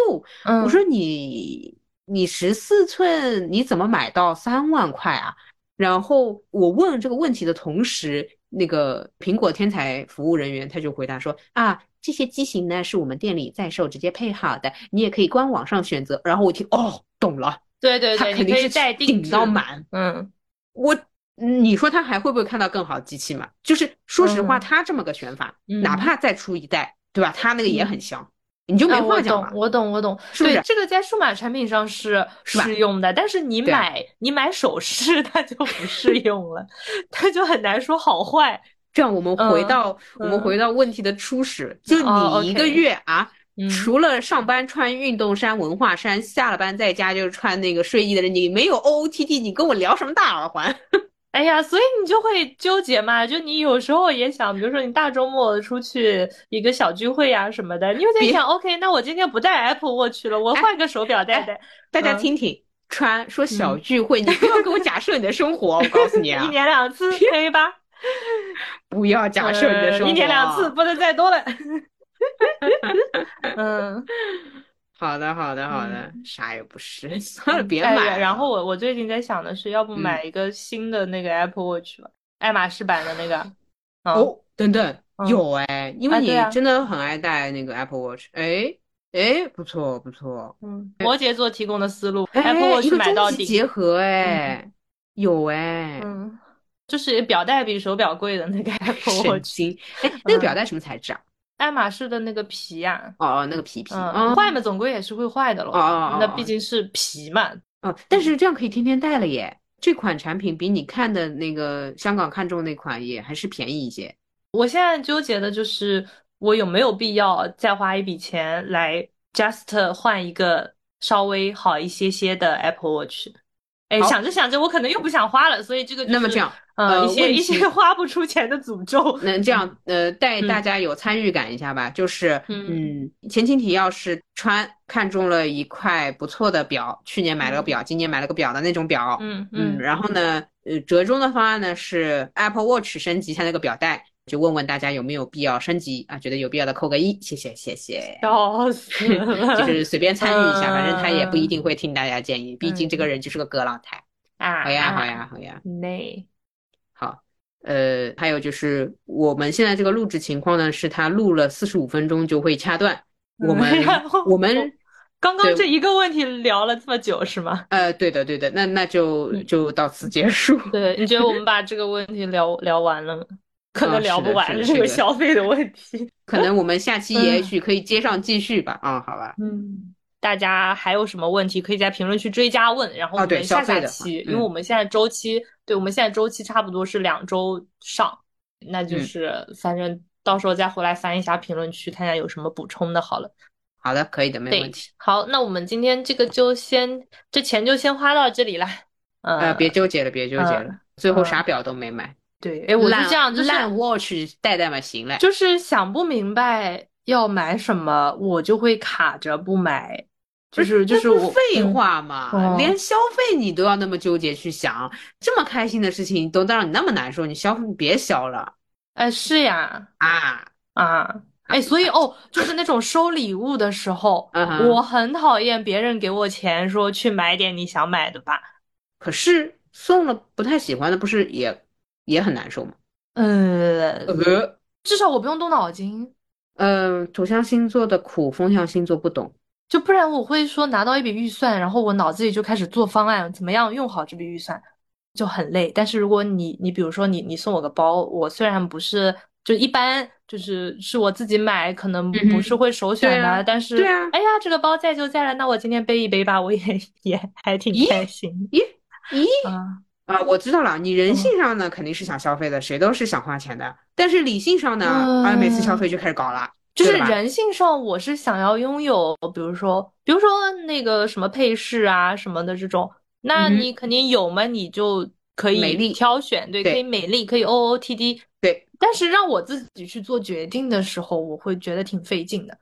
我说你你十四寸你怎么买到三万块啊？然后我问这个问题的同时，那个苹果天才服务人员他就回答说啊，这些机型呢是我们店里在售直接配好的，你也可以官网上选择。然后我听哦，懂了。对对对，他肯定是顶到满。嗯，我，你说他还会不会看到更好的机器嘛？就是说实话，他这么个选法，哪怕再出一代，对吧？他那个也很香，你就没话讲了。我懂，我懂，我懂。对，这个在数码产品上是适用的，但是你买你买首饰，它就不适 用了，它就很难说好坏。这样，我们回到我们回到问题的初始，就你一个月啊。除了上班穿运动衫、文化衫，下了班在家就穿那个睡衣的人，你没有 O O T D，你跟我聊什么大耳环？哎呀，所以你就会纠结嘛。就你有时候也想，比如说你大周末出去一个小聚会呀什么的，你又在想，OK，那我今天不带 Apple Watch 了，我换个手表戴戴。大家听听，穿说小聚会，你不要给我假设你的生活，我告诉你啊，一年两次可以吧？不要假设你的生活，一年两次不能再多了。嗯，好的，好的，好的，啥也不是，算了，别买。然后我我最近在想的是，要不买一个新的那个 Apple Watch 吧，爱马仕版的那个。哦，等等，有哎，因为你真的很爱戴那个 Apple Watch，哎哎，不错不错。嗯，摩羯座提供的思路，Apple Watch 买到底结合哎，有哎，嗯，就是表带比手表贵的那个 Apple Watch，哎，那个表带什么材质啊？爱马仕的那个皮呀，哦，那个皮皮，坏嘛，总归也是会坏的咯。哦，那毕竟是皮嘛。哦，但是这样可以天天戴了耶。这款产品比你看的那个香港看中那款也还是便宜一些。我现在纠结的就是我有没有必要再花一笔钱来 just 换一个稍微好一些些的 Apple Watch。哎，想着想着，我可能又不想花了，所以这个那么这样，呃，一些一些 花不出钱的诅咒。那这样，呃，带大家有参与感一下吧，就是，嗯，前情提要是川看中了一块不错的表，去年买了个表，今年买了个表的那种表，嗯嗯，然后呢，呃，折中的方案呢是 Apple Watch 升级它那个表带。就问问大家有没有必要升级啊？觉得有必要的扣个一，谢谢谢谢。笑死了，就是随便参与一下，反正他也不一定会听大家建议，毕竟这个人就是个葛老太。啊，好呀好呀好呀。那好，呃，还有就是我们现在这个录制情况呢，是他录了四十五分钟就会掐断。我们我们刚刚这一个问题聊了这么久是吗？呃，对的对的，那那就就到此结束。对，你觉得我们把这个问题聊聊完了吗？可能聊不完这个消费的问题，可能我们下期也许可以接上继续吧。啊，好吧。嗯，大家还有什么问题可以在评论区追加问，然后我们下下期，因为我们现在周期，对我们现在周期差不多是两周上，那就是反正到时候再回来翻一下评论区，看看有什么补充的。好了，好的，可以的，没问题。好，那我们今天这个就先这钱就先花到这里了。呃，别纠结了，别纠结了，最后啥表都没买。对，哎，我是这样，就是烂 watch 戴戴嘛，行嘞。就是想不明白要买什么，我就会卡着不买。就是就是我废话嘛，连消费你都要那么纠结去想，这么开心的事情都让你那么难受，你消费别消了。哎，是呀，啊啊，哎，所以哦，就是那种收礼物的时候，我很讨厌别人给我钱说去买点你想买的吧。可是送了不太喜欢的，不是也？也很难受吗？呃呃，至少我不用动脑筋。嗯，土象星座的苦，风象星座不懂。就不然我会说拿到一笔预算，然后我脑子里就开始做方案，怎么样用好这笔预算，就很累。但是如果你你比如说你你送我个包，我虽然不是就一般就是是我自己买，可能不是会首选的。但是，对啊，哎呀，这个包在就在了，那我今天背一背吧，我也 也还挺开心。咦咦啊啊！我知道了，你人性上呢肯定是想消费的，谁都是想花钱的。但是理性上呢，啊，每次消费就开始搞了。就是人性上，我是想要拥有，比如说，比如说那个什么配饰啊什么的这种，那你肯定有嘛，你就可以挑选，对，可以美丽，可以 O O T D，对。但是让我自己去做决定的时候，我会觉得挺费劲的。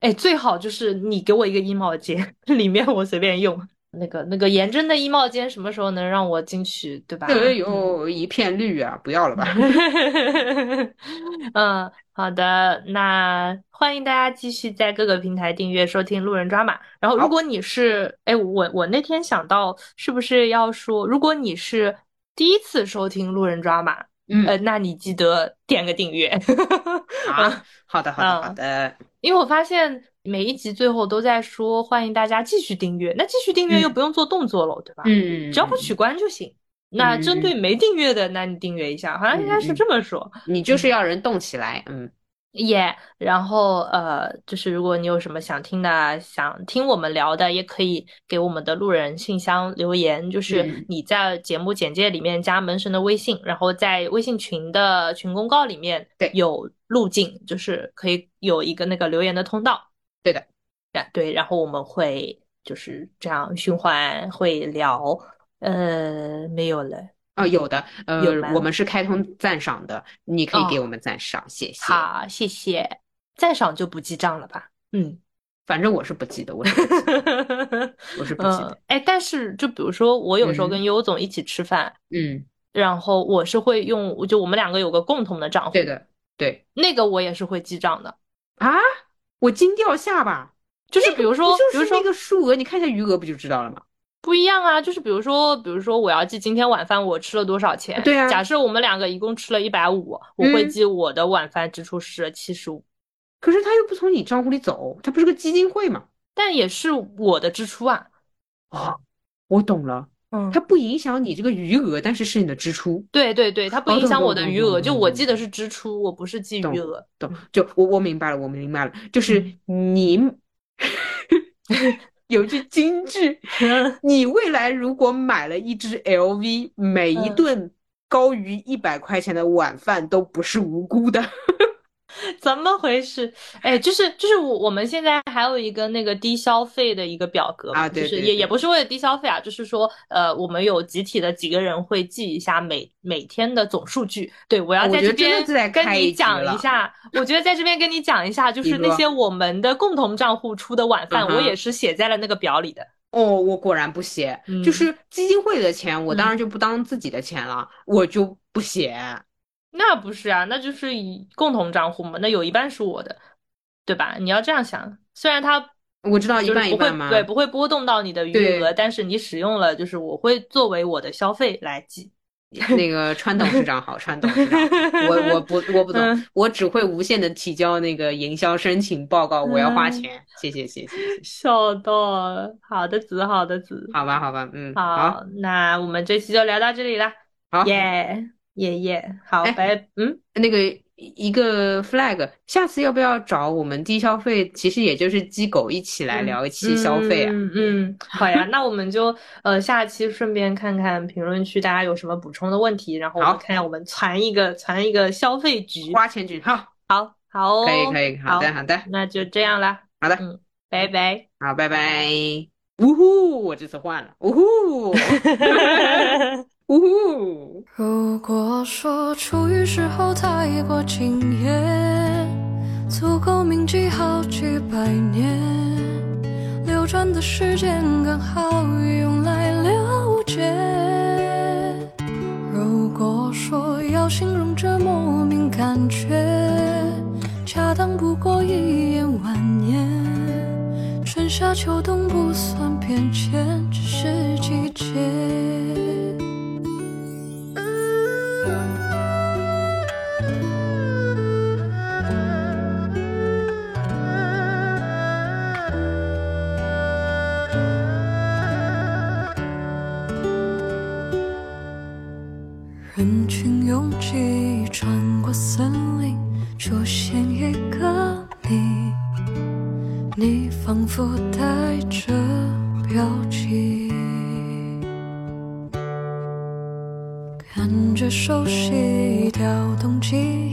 哎，最好就是你给我一个衣帽间，里面我随便用。那个那个颜真的衣帽间什么时候能让我进去，对吧？哎呦，一片绿啊，不要了吧。嗯。好的，那欢迎大家继续在各个平台订阅收听路人抓马。然后，如果你是哎，我我那天想到是不是要说，如果你是第一次收听路人抓马，嗯，呃，那你记得点个订阅。啊，好的，好的，好的。因为我发现每一集最后都在说欢迎大家继续订阅，那继续订阅又不用做动作了，对吧？嗯，只要不取关就行。那针对没订阅的，那你订阅一下，好像应该是这么说。你就是要人动起来，嗯，耶。然后呃，就是如果你有什么想听的，想听我们聊的，也可以给我们的路人信箱留言。就是你在节目简介里面加门神的微信，然后在微信群的群公告里面有路径，就是可以有一个那个留言的通道。对的，对对。然后我们会就是这样循环会聊。呃，没有了啊，有的，呃，我们是开通赞赏的，你可以给我们赞赏，谢谢。好，谢谢。赞赏就不记账了吧？嗯，反正我是不记得，我是我是不记得。哎，但是就比如说，我有时候跟优总一起吃饭，嗯，然后我是会用，就我们两个有个共同的账户，对的，对，那个我也是会记账的啊。我惊掉下巴，就是比如说，比如说那个数额，你看一下余额不就知道了吗？不一样啊，就是比如说，比如说我要记今天晚饭我吃了多少钱。对啊。假设我们两个一共吃了一百五，我会记我的晚饭支出是七十五。可是他又不从你账户里走，他不是个基金会吗？但也是我的支出啊。哦，我懂了。嗯。它不影响你这个余额，但是是你的支出。对对对，它不影响我的余额，就我记得是支出，我不是记余额。懂。就我我明白了，我明白了，就是你。有句金句，你未来如果买了一只 LV，每一顿高于一百块钱的晚饭都不是无辜的。怎么回事？哎，就是就是我我们现在还有一个那个低消费的一个表格啊，对，就是也也不是为了低消费啊，就是说呃，我们有集体的几个人会记一下每每天的总数据。对我要在这边跟你讲一下，我觉得在这边跟你讲一下，就是那些我们的共同账户出的晚饭，我也是写在了那个表里的。哦，我果然不写，就是基金会的钱，我当然就不当自己的钱了，我就不写。那不是啊，那就是以共同账户嘛，那有一半是我的，对吧？你要这样想，虽然它我知道一半一半嘛，对，不会波动到你的余额，但是你使用了，就是我会作为我的消费来记。那个川董事长好，川董事长，我我不我不懂，我只会无限的提交那个营销申请报告，我要花钱，谢谢谢谢。笑到好的子好的子，好吧好吧，嗯，好，那我们这期就聊到这里了，好耶。爷爷，好，拜，嗯，那个一个 flag，下次要不要找我们低消费？其实也就是鸡狗一起来聊一期消费啊。嗯嗯，好呀，那我们就呃下期顺便看看评论区大家有什么补充的问题，然后我们看下我们攒一个攒一个消费局花钱局，好，好，好，可以可以，好的好的，那就这样啦。好的，嗯，拜拜，好，拜拜。呜呼，我这次换了，呜呼。如果说初遇时候太过惊艳，足够铭记好几百年，流转的时间刚好用来了解。如果说要形容这莫名感觉，恰当不过一眼万年。春夏秋冬不算变迁，只是季节。记忆穿过森林，出现一个你，你仿佛带着表情。感觉熟悉，调动记忆。